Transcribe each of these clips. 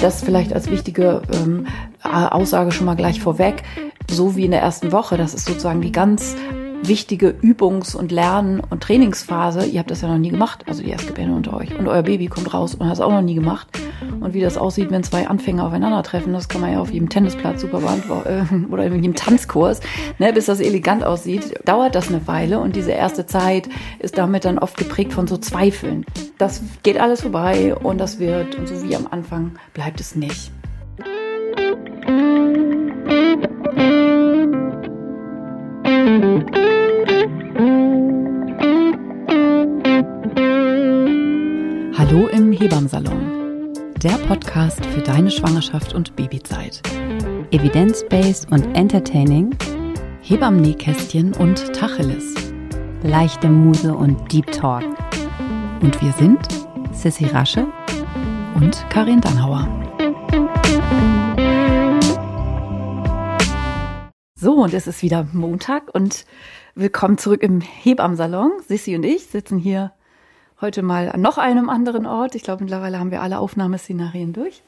Das vielleicht als wichtige ähm, Aussage schon mal gleich vorweg. So wie in der ersten Woche, das ist sozusagen die ganz wichtige Übungs- und Lern- und Trainingsphase. Ihr habt das ja noch nie gemacht, also die Erstgebärde unter euch. Und euer Baby kommt raus und hat es auch noch nie gemacht. Und wie das aussieht, wenn zwei Anfänger aufeinandertreffen, das kann man ja auf jedem Tennisplatz super beantworten äh, oder in jedem Tanzkurs, ne, bis das elegant aussieht, dauert das eine Weile und diese erste Zeit ist damit dann oft geprägt von so Zweifeln. Das geht alles vorbei und das wird, und so wie am Anfang bleibt es nicht. Hallo im Hebammsalon. Der Podcast für deine Schwangerschaft und Babyzeit. Evidence-based und entertaining. Hebammen-Nähkästchen und Tacheles. Leichte Muse und Deep Talk. Und wir sind Sissy Rasche und Karin Dannhauer. So, und es ist wieder Montag und willkommen zurück im Hebammsalon. Sissy und ich sitzen hier heute mal an noch einem anderen Ort. Ich glaube, mittlerweile haben wir alle Aufnahmeszenarien durch.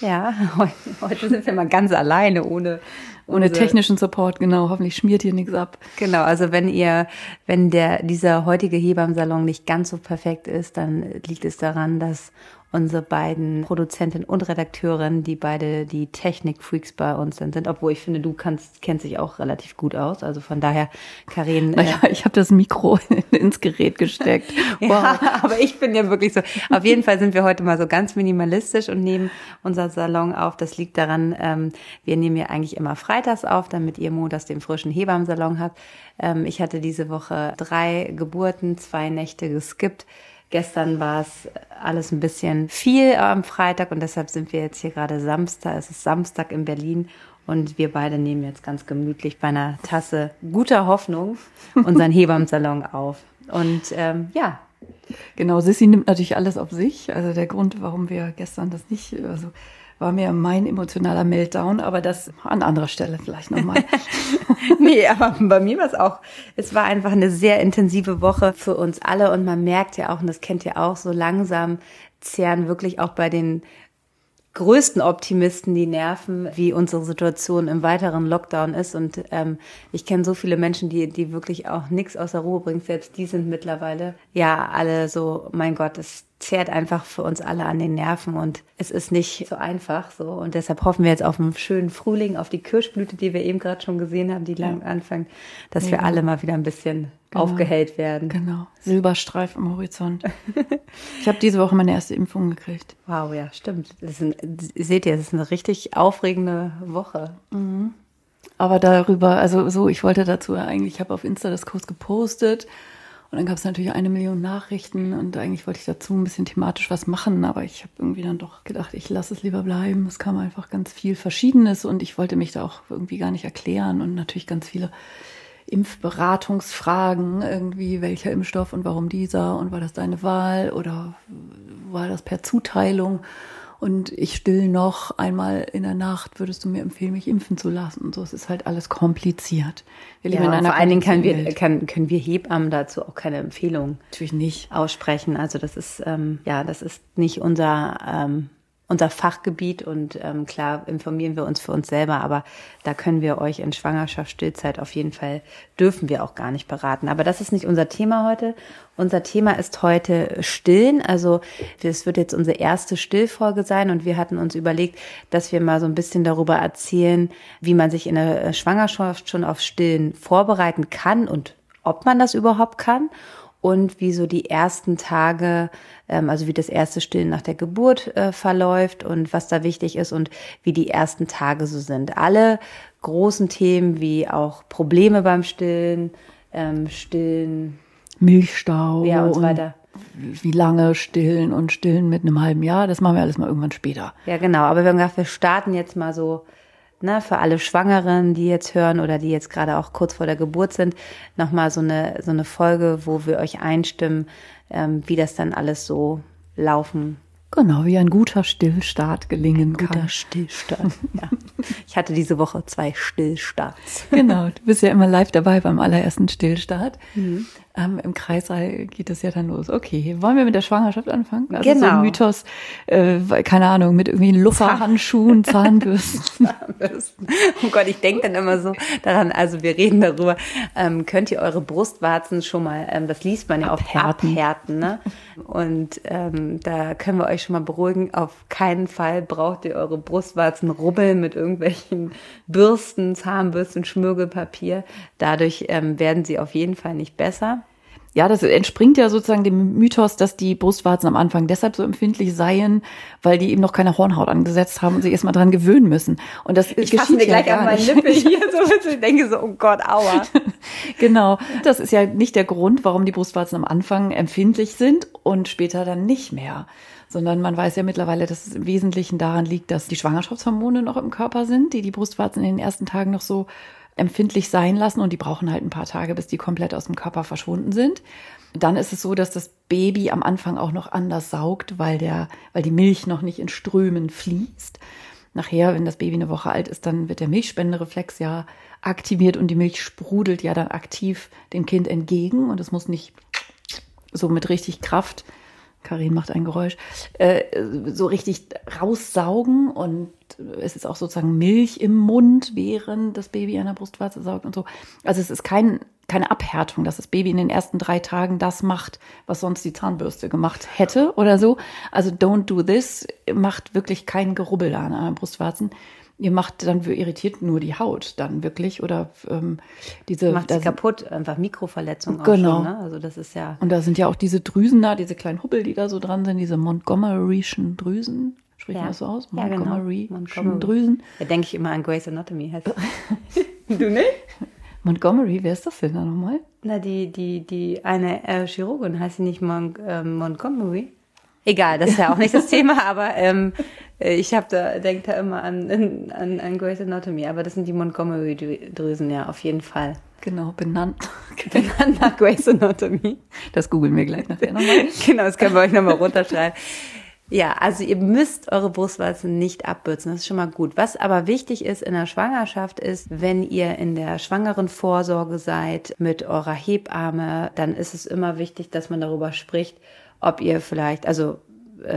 Ja, heute, sind wir mal ganz alleine, ohne ohne technischen Support, genau. Hoffentlich schmiert hier nichts ab. Genau, also wenn ihr, wenn der dieser heutige Hebammsalon nicht ganz so perfekt ist, dann liegt es daran, dass unsere beiden Produzentin und Redakteurin, die beide die Technik-Freaks bei uns sind, sind. Obwohl ich finde, du kannst, kennst dich auch relativ gut aus. Also von daher, Karin. Naja, äh, ich habe das Mikro ins Gerät gesteckt. Wow. ja, aber ich bin ja wirklich so. Auf jeden Fall sind wir heute mal so ganz minimalistisch und nehmen unser Salon auf. Das liegt daran, ähm, wir nehmen ja eigentlich immer freitags auf, damit ihr montags den frischen Hebammsalon habt. Ähm, ich hatte diese Woche drei Geburten, zwei Nächte geskippt. Gestern war es alles ein bisschen viel am Freitag und deshalb sind wir jetzt hier gerade Samstag. Es ist Samstag in Berlin und wir beide nehmen jetzt ganz gemütlich bei einer Tasse guter Hoffnung unseren Hebammsalon auf. Und ähm, ja. Genau, Sissy nimmt natürlich alles auf sich. Also der Grund, warum wir gestern das nicht, also war mir mein emotionaler Meltdown, aber das an anderer Stelle vielleicht nochmal. nee, aber bei mir war es auch, es war einfach eine sehr intensive Woche für uns alle und man merkt ja auch, und das kennt ihr auch, so langsam zehren wirklich auch bei den größten Optimisten die Nerven, wie unsere Situation im weiteren Lockdown ist. Und ähm, ich kenne so viele Menschen, die, die wirklich auch nichts außer Ruhe bringen. Selbst die sind mittlerweile ja alle so, mein Gott, es zehrt einfach für uns alle an den Nerven und es ist nicht so einfach so. Und deshalb hoffen wir jetzt auf einen schönen Frühling, auf die Kirschblüte, die wir eben gerade schon gesehen haben, die lang anfängt, dass ja. wir alle mal wieder ein bisschen genau. aufgehellt werden. Genau. Silberstreif am Horizont. ich habe diese Woche meine erste Impfung gekriegt. Wow, ja, stimmt. Das ist ein, seht ihr, das ist eine richtig aufregende Woche. Mhm. Aber darüber, also so, ich wollte dazu eigentlich, ich habe auf Insta das Kurs gepostet und dann gab es natürlich eine Million Nachrichten und eigentlich wollte ich dazu ein bisschen thematisch was machen, aber ich habe irgendwie dann doch gedacht, ich lasse es lieber bleiben. Es kam einfach ganz viel Verschiedenes und ich wollte mich da auch irgendwie gar nicht erklären und natürlich ganz viele Impfberatungsfragen, irgendwie welcher Impfstoff und warum dieser und war das deine Wahl oder war das per Zuteilung? Und ich still noch einmal in der Nacht, würdest du mir empfehlen, mich impfen zu lassen? Und so, es ist halt alles kompliziert. Wir leben ja, in einer vor allen Dingen können wir, kann, können wir Hebammen dazu auch keine Empfehlung Natürlich nicht. aussprechen. Also das ist, ähm, ja, das ist nicht unser, ähm, unser Fachgebiet und ähm, klar informieren wir uns für uns selber, aber da können wir euch in Schwangerschaft, Stillzeit auf jeden Fall dürfen wir auch gar nicht beraten. Aber das ist nicht unser Thema heute. Unser Thema ist heute Stillen. Also es wird jetzt unsere erste Stillfolge sein und wir hatten uns überlegt, dass wir mal so ein bisschen darüber erzählen, wie man sich in der Schwangerschaft schon auf Stillen vorbereiten kann und ob man das überhaupt kann und wie so die ersten Tage, ähm, also wie das erste Stillen nach der Geburt äh, verläuft und was da wichtig ist und wie die ersten Tage so sind. Alle großen Themen wie auch Probleme beim Stillen, ähm, Stillen, Milchstau ja, und so weiter. Wie lange stillen und stillen mit einem halben Jahr, das machen wir alles mal irgendwann später. Ja, genau. Aber wir haben gedacht, wir starten jetzt mal so ne, für alle Schwangeren, die jetzt hören oder die jetzt gerade auch kurz vor der Geburt sind, nochmal so eine, so eine Folge, wo wir euch einstimmen, ähm, wie das dann alles so laufen Genau, wie ein guter Stillstart gelingen ein guter kann. Guter Stillstart. ja. Ich hatte diese Woche zwei Stillstarts. Genau, du bist ja immer live dabei beim allerersten Stillstart. Mhm. Ähm, im Kreissaal geht es ja dann los. Okay, wollen wir mit der Schwangerschaft anfangen? Also genau. So ein Mythos, äh, keine Ahnung, mit irgendwie Lufferhandschuhen, Zahnbürsten. Zahnbürsten. Oh Gott, ich denke dann immer so daran, also wir reden darüber, ähm, könnt ihr eure Brustwarzen schon mal, ähm, das liest man ja abhärten. auch abhärten, ne? Und ähm, da können wir euch schon mal beruhigen, auf keinen Fall braucht ihr eure Brustwarzen rubbeln mit irgendwelchen Bürsten, Zahnbürsten, Schmirgelpapier. Dadurch ähm, werden sie auf jeden Fall nicht besser. Ja, das entspringt ja sozusagen dem Mythos, dass die Brustwarzen am Anfang deshalb so empfindlich seien, weil die eben noch keine Hornhaut angesetzt haben und sich erstmal dran gewöhnen müssen. Und das ich geschieht mir ja gleich an meinen Nippel hier, so ich denke so, oh Gott, aua. genau. Das ist ja nicht der Grund, warum die Brustwarzen am Anfang empfindlich sind und später dann nicht mehr sondern man weiß ja mittlerweile, dass es im Wesentlichen daran liegt, dass die Schwangerschaftshormone noch im Körper sind, die die Brustwarzen in den ersten Tagen noch so empfindlich sein lassen und die brauchen halt ein paar Tage, bis die komplett aus dem Körper verschwunden sind. Dann ist es so, dass das Baby am Anfang auch noch anders saugt, weil der, weil die Milch noch nicht in Strömen fließt. Nachher, wenn das Baby eine Woche alt ist, dann wird der Milchspendereflex ja aktiviert und die Milch sprudelt ja dann aktiv dem Kind entgegen und es muss nicht so mit richtig Kraft Karin macht ein Geräusch, äh, so richtig raussaugen und es ist auch sozusagen Milch im Mund, während das Baby an der Brustwarze saugt und so. Also es ist kein, keine Abhärtung, dass das Baby in den ersten drei Tagen das macht, was sonst die Zahnbürste gemacht hätte oder so. Also don't do this macht wirklich kein Gerubbel an den Brustwarzen ihr macht dann irritiert nur die Haut dann wirklich oder ähm, diese macht sie kaputt einfach Mikroverletzungen genau schon, ne? also das ist ja und da sind ja auch diese Drüsen da diese kleinen Hubbel die da so dran sind diese Montgomery'schen Drüsen spricht ja. man das so aus Montgomery, ja, genau. Montgomery. Drüsen da denke ich immer an Grey's Anatomy du nicht Montgomery wer ist das denn da nochmal na die die die eine äh, Chirurgin heißt sie nicht Mon äh, Montgomery Egal, das ist ja auch nicht das Thema, aber ähm, äh, ich habe da denke da immer an, an, an Grey's Anatomy, aber das sind die Montgomery-Drüsen, ja, auf jeden Fall. Genau, benannt. benannt nach Grey's Anatomy. Das googeln wir gleich nachher nochmal. genau, das können wir euch nochmal runterschreiben. Ja, also ihr müsst eure Brustwarzen nicht abbürzen, das ist schon mal gut. Was aber wichtig ist in der Schwangerschaft ist, wenn ihr in der schwangeren Vorsorge seid mit eurer Hebamme, dann ist es immer wichtig, dass man darüber spricht, ob ihr vielleicht, also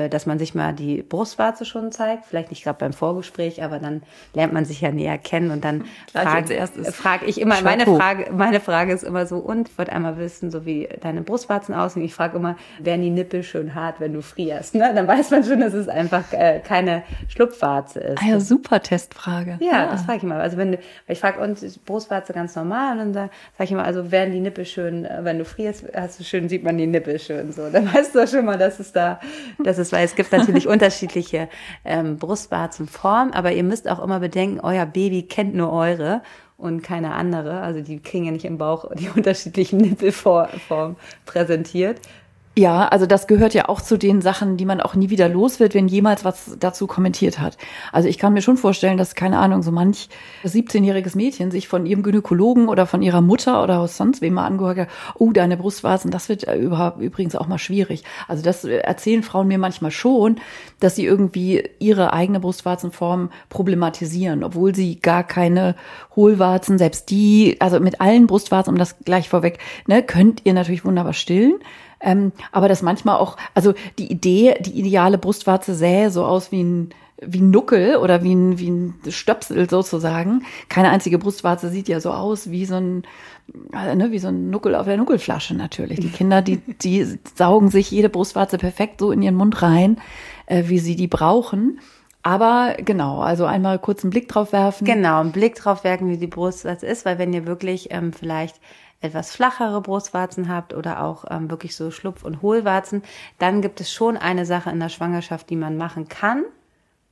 dass man sich mal die Brustwarze schon zeigt, vielleicht nicht gerade beim Vorgespräch, aber dann lernt man sich ja näher kennen und dann frage frag ich immer, meine Frage, meine Frage ist immer so, und ich wollte einmal wissen, so wie deine Brustwarzen aussehen. Ich frage immer, werden die Nippel schön hart, wenn du frierst? Ne? Dann weiß man schon, dass es einfach äh, keine Schlupfwarze ist. Ah ja, super Testfrage. Ja, ah. das frage ich immer. Also wenn du, weil ich frage uns ist Brustwarze ganz normal und dann sage sag ich immer, also werden die Nippel schön, äh, wenn du frierst, hast du schön, sieht man die Nippel schön so. Dann weißt du schon mal, dass es da, dass es, weil es gibt natürlich unterschiedliche ähm, Brustwarzenformen, aber ihr müsst auch immer bedenken, euer Baby kennt nur eure und keine andere. Also die kriegen ja nicht im Bauch die unterschiedlichen Nippelformen präsentiert. Ja, also das gehört ja auch zu den Sachen, die man auch nie wieder los wird, wenn jemals was dazu kommentiert hat. Also ich kann mir schon vorstellen, dass, keine Ahnung, so manch 17-jähriges Mädchen sich von ihrem Gynäkologen oder von ihrer Mutter oder aus sonst wem mal angehört hat, oh, deine Brustwarzen, das wird überhaupt übrigens auch mal schwierig. Also das erzählen Frauen mir manchmal schon, dass sie irgendwie ihre eigene Brustwarzenform problematisieren, obwohl sie gar keine Hohlwarzen, selbst die, also mit allen Brustwarzen, um das gleich vorweg, ne, könnt ihr natürlich wunderbar stillen. Ähm, aber das manchmal auch, also die Idee, die ideale Brustwarze sähe so aus wie ein wie ein Nuckel oder wie ein, wie ein Stöpsel sozusagen. Keine einzige Brustwarze sieht ja so aus wie so ein, äh, ne, wie so ein Nuckel auf der Nuckelflasche natürlich. Die Kinder, die, die saugen sich jede Brustwarze perfekt so in ihren Mund rein, äh, wie sie die brauchen. Aber genau, also einmal kurz einen Blick drauf werfen. Genau, einen Blick drauf werfen, wie die Brustwarze ist, weil wenn ihr wirklich ähm, vielleicht etwas flachere Brustwarzen habt oder auch ähm, wirklich so Schlupf- und Hohlwarzen, dann gibt es schon eine Sache in der Schwangerschaft, die man machen kann.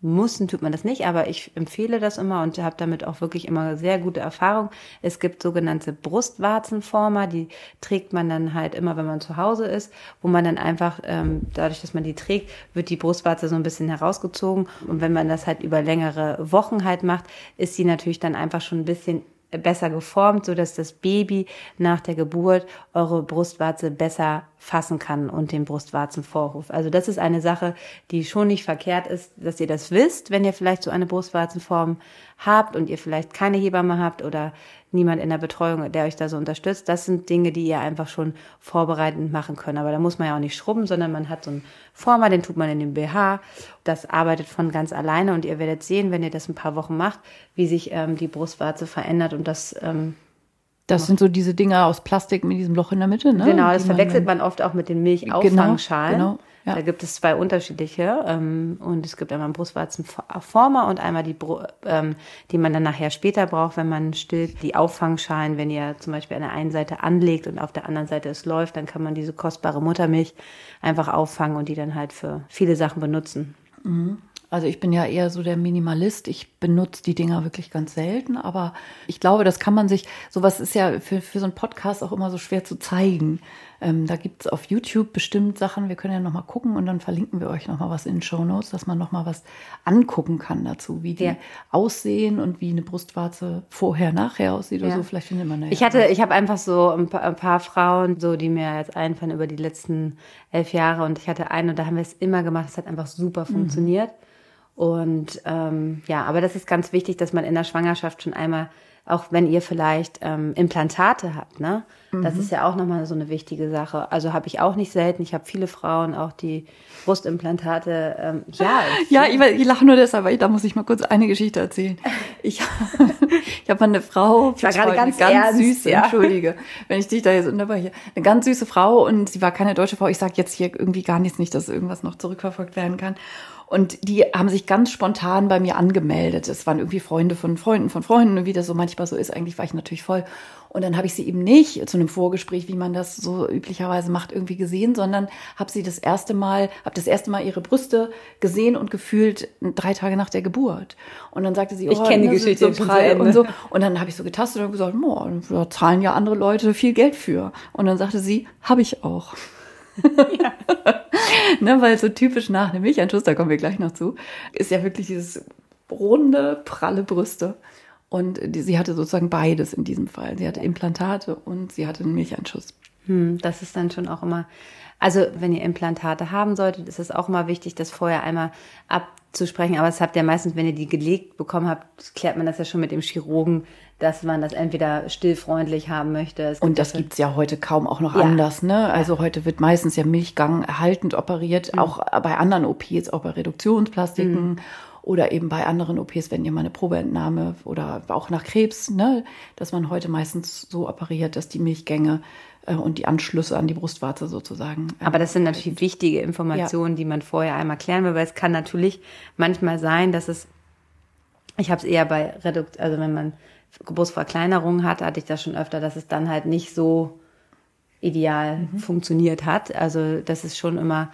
Mussen tut man das nicht, aber ich empfehle das immer und habe damit auch wirklich immer sehr gute Erfahrung. Es gibt sogenannte Brustwarzenformer, die trägt man dann halt immer, wenn man zu Hause ist, wo man dann einfach, ähm, dadurch, dass man die trägt, wird die Brustwarze so ein bisschen herausgezogen. Und wenn man das halt über längere Wochen halt macht, ist sie natürlich dann einfach schon ein bisschen besser geformt, so dass das Baby nach der Geburt eure Brustwarze besser fassen kann und den Brustwarzenvorhof. Also das ist eine Sache, die schon nicht verkehrt ist, dass ihr das wisst, wenn ihr vielleicht so eine Brustwarzenform habt und ihr vielleicht keine Hebamme habt oder niemand in der Betreuung, der euch da so unterstützt. Das sind Dinge, die ihr einfach schon vorbereitend machen könnt. Aber da muss man ja auch nicht schrubben, sondern man hat so einen Former, den tut man in den BH. Das arbeitet von ganz alleine und ihr werdet sehen, wenn ihr das ein paar Wochen macht, wie sich ähm, die Brustwarze verändert und das ähm, das sind so diese Dinger aus Plastik mit diesem Loch in der Mitte, ne? Genau, das verwechselt man, man oft auch mit den Milchauffangsschalen. Genau, genau. Ja. Da gibt es zwei unterschiedliche ähm, und es gibt einmal einen Brustwarzenformer und einmal die, ähm, die man dann nachher später braucht, wenn man stillt. Die Auffangschalen, wenn ihr zum Beispiel an der einen Seite anlegt und auf der anderen Seite es läuft, dann kann man diese kostbare Muttermilch einfach auffangen und die dann halt für viele Sachen benutzen. Mhm. Also ich bin ja eher so der Minimalist. Ich benutze die Dinger wirklich ganz selten, aber ich glaube, das kann man sich, sowas ist ja für, für so einen Podcast auch immer so schwer zu zeigen. Ähm, da gibt's auf YouTube bestimmt Sachen, wir können ja nochmal gucken und dann verlinken wir euch nochmal was in den Show Notes, dass man nochmal was angucken kann dazu, wie die ja. aussehen und wie eine Brustwarze vorher, nachher aussieht ja. oder so. Vielleicht findet man ja. Ich hatte, ich habe einfach so ein paar, ein paar, Frauen, so die mir jetzt einfallen über die letzten elf Jahre und ich hatte eine und da haben wir es immer gemacht. Es hat einfach super mhm. Und ähm, ja, aber das ist ganz wichtig, dass man in der Schwangerschaft schon einmal, auch wenn ihr vielleicht ähm, Implantate habt, ne? Mhm. Das ist ja auch nochmal so eine wichtige Sache. Also habe ich auch nicht selten. Ich habe viele Frauen, auch die Brustimplantate. Ähm, ja, ja, ich, ich lache nur deshalb, weil ich, da muss ich mal kurz eine Geschichte erzählen. Ich, ich habe mal eine Frau, ich war gerade ganz, ganz ernst, süße, ja. entschuldige, wenn ich dich da jetzt unterbreche, eine ganz süße Frau und sie war keine deutsche Frau. Ich sage jetzt hier irgendwie gar nichts, nicht, dass irgendwas noch zurückverfolgt werden kann. Und die haben sich ganz spontan bei mir angemeldet. Es waren irgendwie Freunde von Freunden von Freunden, wie das so manchmal so ist. Eigentlich war ich natürlich voll. Und dann habe ich sie eben nicht zu einem Vorgespräch, wie man das so üblicherweise macht, irgendwie gesehen, sondern habe sie das erste Mal, habe das erste Mal ihre Brüste gesehen und gefühlt drei Tage nach der Geburt. Und dann sagte sie, oh, ich kenne die Geschichte so prall und so. Und dann habe ich so getastet und gesagt, oh, da zahlen ja andere Leute viel Geld für. Und dann sagte sie, habe ich auch. Ja. ne, weil so typisch nach einem Milchanschuss, da kommen wir gleich noch zu, ist ja wirklich dieses runde, pralle Brüste. Und die, sie hatte sozusagen beides in diesem Fall. Sie hatte Implantate und sie hatte einen Milchanschuss. Hm, das ist dann schon auch immer, also wenn ihr Implantate haben solltet, ist es auch immer wichtig, das vorher einmal abzusprechen. Aber es habt ihr meistens, wenn ihr die gelegt bekommen habt, klärt man das ja schon mit dem Chirurgen, dass man das entweder stillfreundlich haben möchte. Und das gibt's ja heute kaum auch noch ja. anders. Ne? Also ja. heute wird meistens ja Milchgang erhaltend operiert, mhm. auch bei anderen OPs, auch bei Reduktionsplastiken. Mhm oder eben bei anderen OPs, wenn ihr mal eine Probeentnahme oder auch nach Krebs, ne, dass man heute meistens so operiert, dass die Milchgänge äh, und die Anschlüsse an die Brustwarze sozusagen. Äh, Aber das sind natürlich wichtige Informationen, ja. die man vorher einmal klären will, weil es kann natürlich manchmal sein, dass es, ich habe es eher bei Redukt, also wenn man Geburtsverkleinerung hat, hatte ich das schon öfter, dass es dann halt nicht so ideal mhm. funktioniert hat. Also das ist schon immer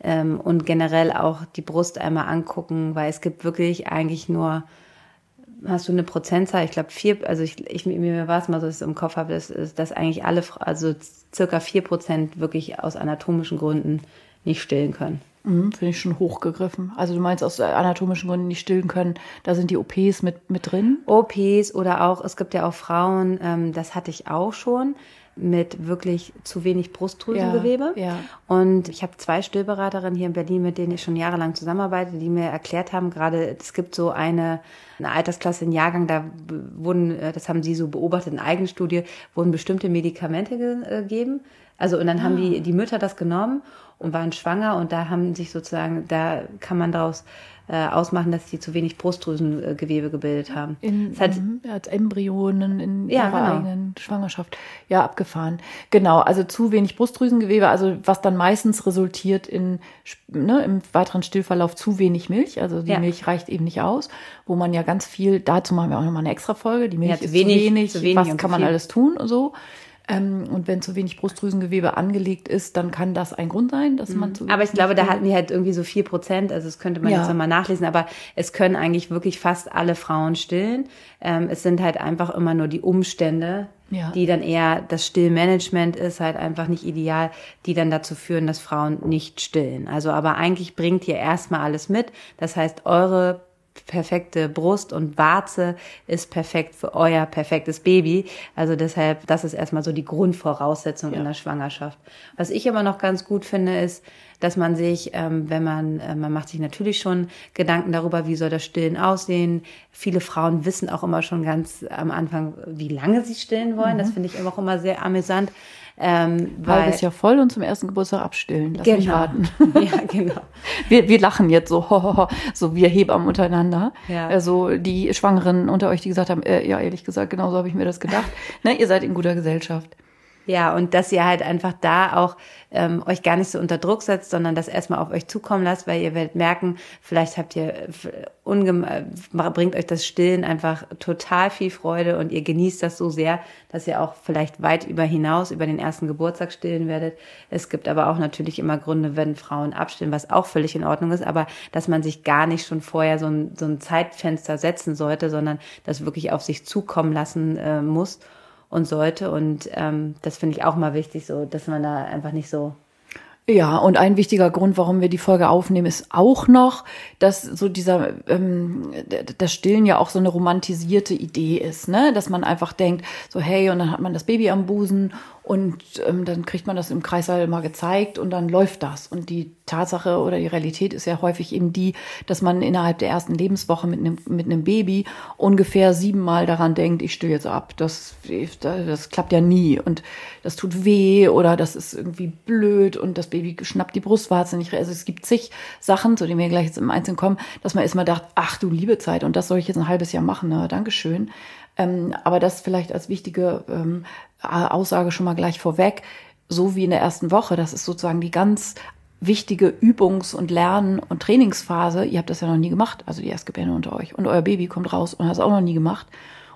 ähm, und generell auch die Brust einmal angucken, weil es gibt wirklich eigentlich nur, hast du eine Prozentzahl, ich glaube vier, also ich, ich mir war es mal so, dass ich im Kopf habe, dass, dass eigentlich alle, also circa vier Prozent wirklich aus anatomischen Gründen nicht stillen können. Mhm, Finde ich schon hochgegriffen. Also du meinst aus anatomischen Gründen nicht stillen können, da sind die OPs mit, mit drin? OPs oder auch, es gibt ja auch Frauen, ähm, das hatte ich auch schon, mit wirklich zu wenig Brustdrüsengewebe. Ja, ja. Und ich habe zwei Stillberaterinnen hier in Berlin, mit denen ich schon jahrelang zusammenarbeite, die mir erklärt haben, gerade es gibt so eine, eine Altersklasse, einen Jahrgang, da wurden, äh, das haben sie so beobachtet in Eigenstudie, wurden bestimmte Medikamente äh, gegeben. Also und dann ah. haben die, die Mütter das genommen und waren schwanger und da haben sich sozusagen, da kann man daraus äh, ausmachen, dass die zu wenig Brustdrüsengewebe gebildet haben. In, das heißt, mhm, als Embryonen in ja, ihrer genau. eigenen Schwangerschaft. Ja, abgefahren. Genau, also zu wenig Brustdrüsengewebe, also was dann meistens resultiert in ne, im weiteren Stillverlauf zu wenig Milch. Also die ja. Milch reicht eben nicht aus, wo man ja ganz viel, dazu machen wir auch nochmal eine extra Folge. Die Milch ja, ist wenig, zu wenig, zu wenig was kann man alles tun und so. Ähm, und wenn zu wenig Brustdrüsengewebe angelegt ist, dann kann das ein Grund sein, dass man mhm. zu Aber ich glaube, da hatten die halt irgendwie so vier Prozent, also das könnte man ja. jetzt nochmal nachlesen, aber es können eigentlich wirklich fast alle Frauen stillen. Ähm, es sind halt einfach immer nur die Umstände, ja. die dann eher das Stillmanagement ist halt einfach nicht ideal, die dann dazu führen, dass Frauen nicht stillen. Also aber eigentlich bringt ihr erstmal alles mit. Das heißt, eure perfekte Brust und Warze ist perfekt für euer perfektes Baby. Also deshalb, das ist erstmal so die Grundvoraussetzung ja. in der Schwangerschaft. Was ich aber noch ganz gut finde, ist, dass man sich, ähm, wenn man, äh, man macht sich natürlich schon Gedanken darüber, wie soll das Stillen aussehen. Viele Frauen wissen auch immer schon ganz am Anfang, wie lange sie stillen wollen. Mhm. Das finde ich auch immer sehr amüsant. Ähm, weil Halbes Jahr voll und zum ersten Geburtstag abstillen. Lass genau. mich warten. Ja, genau. wir, wir lachen jetzt so, ho, ho, ho, so wir Hebammen untereinander. Ja. Also die Schwangeren unter euch, die gesagt haben, äh, ja, ehrlich gesagt, genau so habe ich mir das gedacht. ne, ihr seid in guter Gesellschaft. Ja, und dass ihr halt einfach da auch ähm, euch gar nicht so unter Druck setzt, sondern das erstmal auf euch zukommen lasst, weil ihr werdet merken, vielleicht habt ihr äh, bringt euch das Stillen einfach total viel Freude und ihr genießt das so sehr, dass ihr auch vielleicht weit über hinaus über den ersten Geburtstag stillen werdet. Es gibt aber auch natürlich immer Gründe, wenn Frauen abstillen, was auch völlig in Ordnung ist, aber dass man sich gar nicht schon vorher so ein, so ein Zeitfenster setzen sollte, sondern das wirklich auf sich zukommen lassen äh, muss und sollte. Und ähm, das finde ich auch mal wichtig, so, dass man da einfach nicht so ja, und ein wichtiger Grund, warum wir die Folge aufnehmen, ist auch noch, dass so dieser ähm, das Stillen ja auch so eine romantisierte Idee ist, ne? Dass man einfach denkt, so hey, und dann hat man das Baby am Busen und ähm, dann kriegt man das im Kreissaal mal gezeigt und dann läuft das. Und die Tatsache oder die Realität ist ja häufig eben die, dass man innerhalb der ersten Lebenswoche mit einem, mit einem Baby ungefähr siebenmal daran denkt, ich still jetzt ab. Das, das klappt ja nie und das tut weh oder das ist irgendwie blöd und das Baby schnappt die Brustwarze nicht. Also es gibt zig Sachen, zu denen wir gleich jetzt im Einzelnen kommen, dass man erstmal dacht, ach du liebe Zeit und das soll ich jetzt ein halbes Jahr machen. Na, Dankeschön. Ähm, aber das vielleicht als wichtige ähm, Aussage schon mal gleich vorweg. So wie in der ersten Woche, das ist sozusagen die ganz wichtige Übungs- und Lern- und Trainingsphase. Ihr habt das ja noch nie gemacht, also die Erstgebärde unter euch. Und euer Baby kommt raus und hat es auch noch nie gemacht.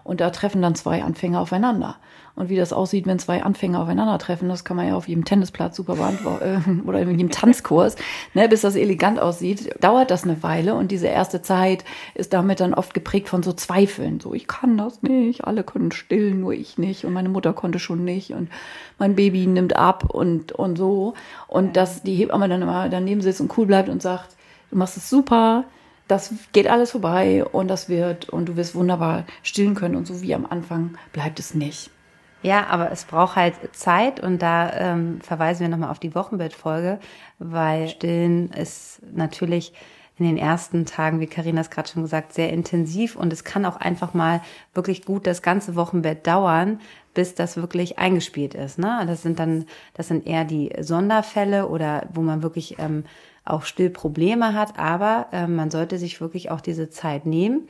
Und da treffen dann zwei Anfänger aufeinander. Und wie das aussieht, wenn zwei Anfänger aufeinandertreffen, das kann man ja auf jedem Tennisplatz super beantworten äh, oder in jedem Tanzkurs, ne, bis das elegant aussieht, dauert das eine Weile. Und diese erste Zeit ist damit dann oft geprägt von so Zweifeln. So, ich kann das nicht, alle können stillen, nur ich nicht. Und meine Mutter konnte schon nicht. Und mein Baby nimmt ab und, und so. Und dass die Hebamme dann immer daneben sitzt und cool bleibt und sagt, du machst es super, das geht alles vorbei und das wird und du wirst wunderbar stillen können und so wie am Anfang bleibt es nicht. Ja, aber es braucht halt Zeit und da ähm, verweisen wir nochmal auf die Wochenbettfolge, weil Stillen ist natürlich in den ersten Tagen, wie Karina es gerade schon gesagt, sehr intensiv und es kann auch einfach mal wirklich gut das ganze Wochenbett dauern, bis das wirklich eingespielt ist. Ne? Das sind dann, das sind eher die Sonderfälle oder wo man wirklich ähm, auch Stillprobleme hat, aber äh, man sollte sich wirklich auch diese Zeit nehmen.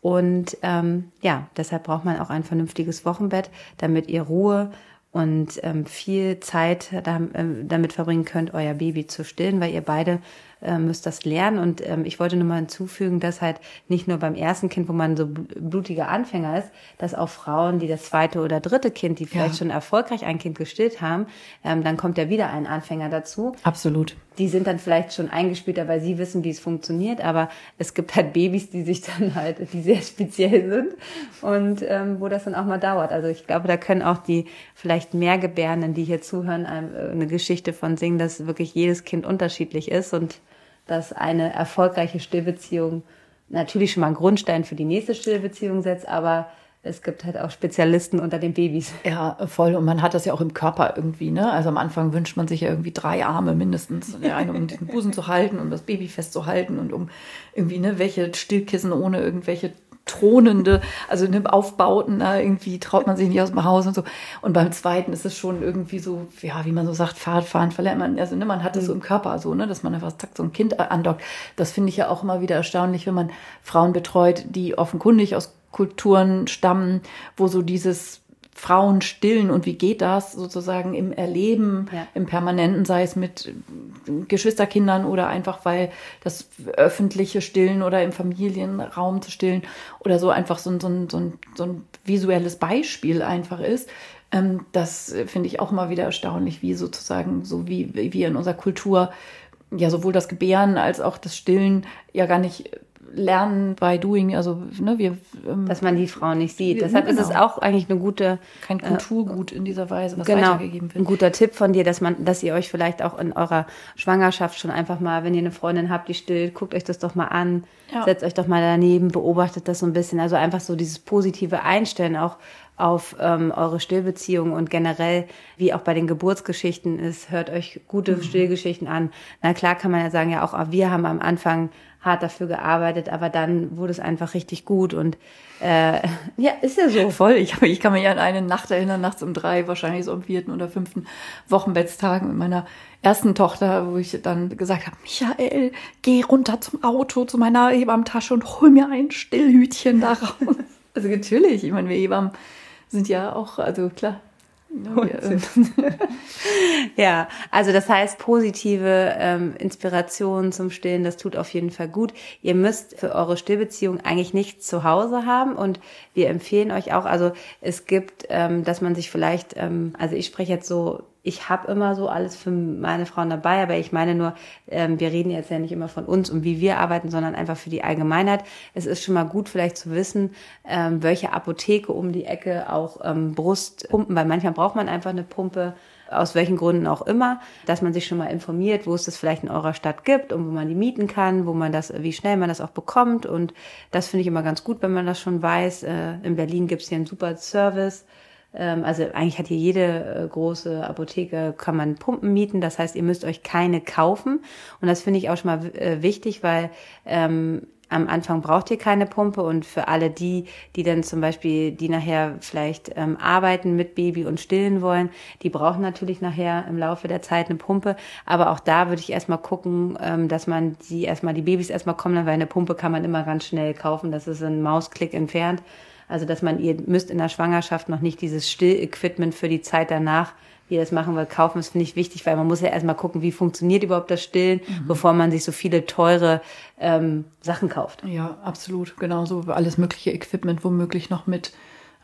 Und ähm, ja, deshalb braucht man auch ein vernünftiges Wochenbett, damit ihr Ruhe und ähm, viel Zeit da, äh, damit verbringen könnt, euer Baby zu stillen, weil ihr beide äh, müsst das lernen. Und ähm, ich wollte nur mal hinzufügen, dass halt nicht nur beim ersten Kind, wo man so blutiger Anfänger ist, dass auch Frauen, die das zweite oder dritte Kind, die vielleicht ja. schon erfolgreich ein Kind gestillt haben, ähm, dann kommt ja wieder ein Anfänger dazu. Absolut. Die sind dann vielleicht schon eingespielter, weil sie wissen, wie es funktioniert, aber es gibt halt Babys, die sich dann halt, die sehr speziell sind und ähm, wo das dann auch mal dauert. Also ich glaube, da können auch die vielleicht mehr Gebärenden, die hier zuhören, äh, eine Geschichte von singen, dass wirklich jedes Kind unterschiedlich ist und dass eine erfolgreiche Stillbeziehung natürlich schon mal einen Grundstein für die nächste Stillbeziehung setzt, aber es gibt halt auch Spezialisten unter den Babys. Ja, voll. Und man hat das ja auch im Körper irgendwie, ne? Also am Anfang wünscht man sich ja irgendwie drei Arme mindestens. Der eine, um den Busen zu halten, um das Baby festzuhalten und um irgendwie, ne, welche Stillkissen ohne irgendwelche thronende, also ne, Aufbauten, da irgendwie traut man sich nicht aus dem Haus und so. Und beim zweiten ist es schon irgendwie so, ja, wie man so sagt, Fahrradfahren verlernt man, also ne, man hat es so im Körper so, ne, dass man einfach zack, so ein Kind andockt. Das finde ich ja auch immer wieder erstaunlich, wenn man Frauen betreut, die offenkundig aus Kulturen stammen, wo so dieses Frauen stillen und wie geht das sozusagen im Erleben, ja. im Permanenten, sei es mit Geschwisterkindern oder einfach weil das öffentliche Stillen oder im Familienraum zu stillen oder so einfach so ein, so ein, so ein, so ein visuelles Beispiel einfach ist. Ähm, das finde ich auch immer wieder erstaunlich, wie sozusagen, so wie, wie in unserer Kultur ja sowohl das Gebären als auch das Stillen ja gar nicht lernen by doing, also ne, wir ähm, dass man die Frau nicht sieht. Deshalb genau. ist es genau. auch eigentlich eine gute kein äh, Kulturgut in dieser Weise, was genau, weitergegeben wird. Ein guter Tipp von dir, dass man, dass ihr euch vielleicht auch in eurer Schwangerschaft schon einfach mal, wenn ihr eine Freundin habt, die stillt, guckt euch das doch mal an, ja. setzt euch doch mal daneben, beobachtet das so ein bisschen. Also einfach so dieses positive Einstellen auch auf ähm, eure Stillbeziehung und generell, wie auch bei den Geburtsgeschichten ist, hört euch gute mhm. Stillgeschichten an. Na klar kann man ja sagen, ja auch wir haben am Anfang hart dafür gearbeitet, aber dann wurde es einfach richtig gut und äh, ja, ist ja so. Voll. Ich, ich kann mich an eine Nacht erinnern, nachts um drei, wahrscheinlich so am vierten oder fünften Wochenbettstag mit meiner ersten Tochter, wo ich dann gesagt habe, Michael, geh runter zum Auto, zu meiner Hebammentasche und hol mir ein Stillhütchen da raus. Also natürlich, ich meine, wir Hebammen sind ja auch, also klar. ja, also das heißt, positive ähm, Inspiration zum Stillen, das tut auf jeden Fall gut. Ihr müsst für eure Stillbeziehung eigentlich nichts zu Hause haben und wir empfehlen euch auch, also es gibt, ähm, dass man sich vielleicht, ähm, also ich spreche jetzt so ich habe immer so alles für meine Frauen dabei, aber ich meine nur, ähm, wir reden jetzt ja nicht immer von uns und wie wir arbeiten, sondern einfach für die Allgemeinheit. Es ist schon mal gut, vielleicht zu wissen, ähm, welche Apotheke um die Ecke auch ähm, Brustpumpen, weil manchmal braucht man einfach eine Pumpe, aus welchen Gründen auch immer, dass man sich schon mal informiert, wo es das vielleicht in eurer Stadt gibt und wo man die mieten kann, wo man das, wie schnell man das auch bekommt. Und das finde ich immer ganz gut, wenn man das schon weiß. Äh, in Berlin gibt es hier einen super Service also eigentlich hat hier jede äh, große Apotheke, kann man Pumpen mieten. Das heißt, ihr müsst euch keine kaufen. Und das finde ich auch schon mal äh, wichtig, weil ähm, am Anfang braucht ihr keine Pumpe und für alle die, die dann zum Beispiel, die nachher vielleicht ähm, arbeiten mit Baby und stillen wollen, die brauchen natürlich nachher im Laufe der Zeit eine Pumpe. Aber auch da würde ich erstmal gucken, ähm, dass man die erstmal, die Babys erstmal kommen, weil eine Pumpe kann man immer ganz schnell kaufen. Das ist ein Mausklick entfernt. Also, dass man, ihr müsst in der Schwangerschaft noch nicht dieses Still-Equipment für die Zeit danach, wie ihr das machen wollt, kaufen. Das finde ich wichtig, weil man muss ja erstmal gucken, wie funktioniert überhaupt das Stillen, mhm. bevor man sich so viele teure ähm, Sachen kauft. Ja, absolut. Genauso alles mögliche Equipment womöglich noch mit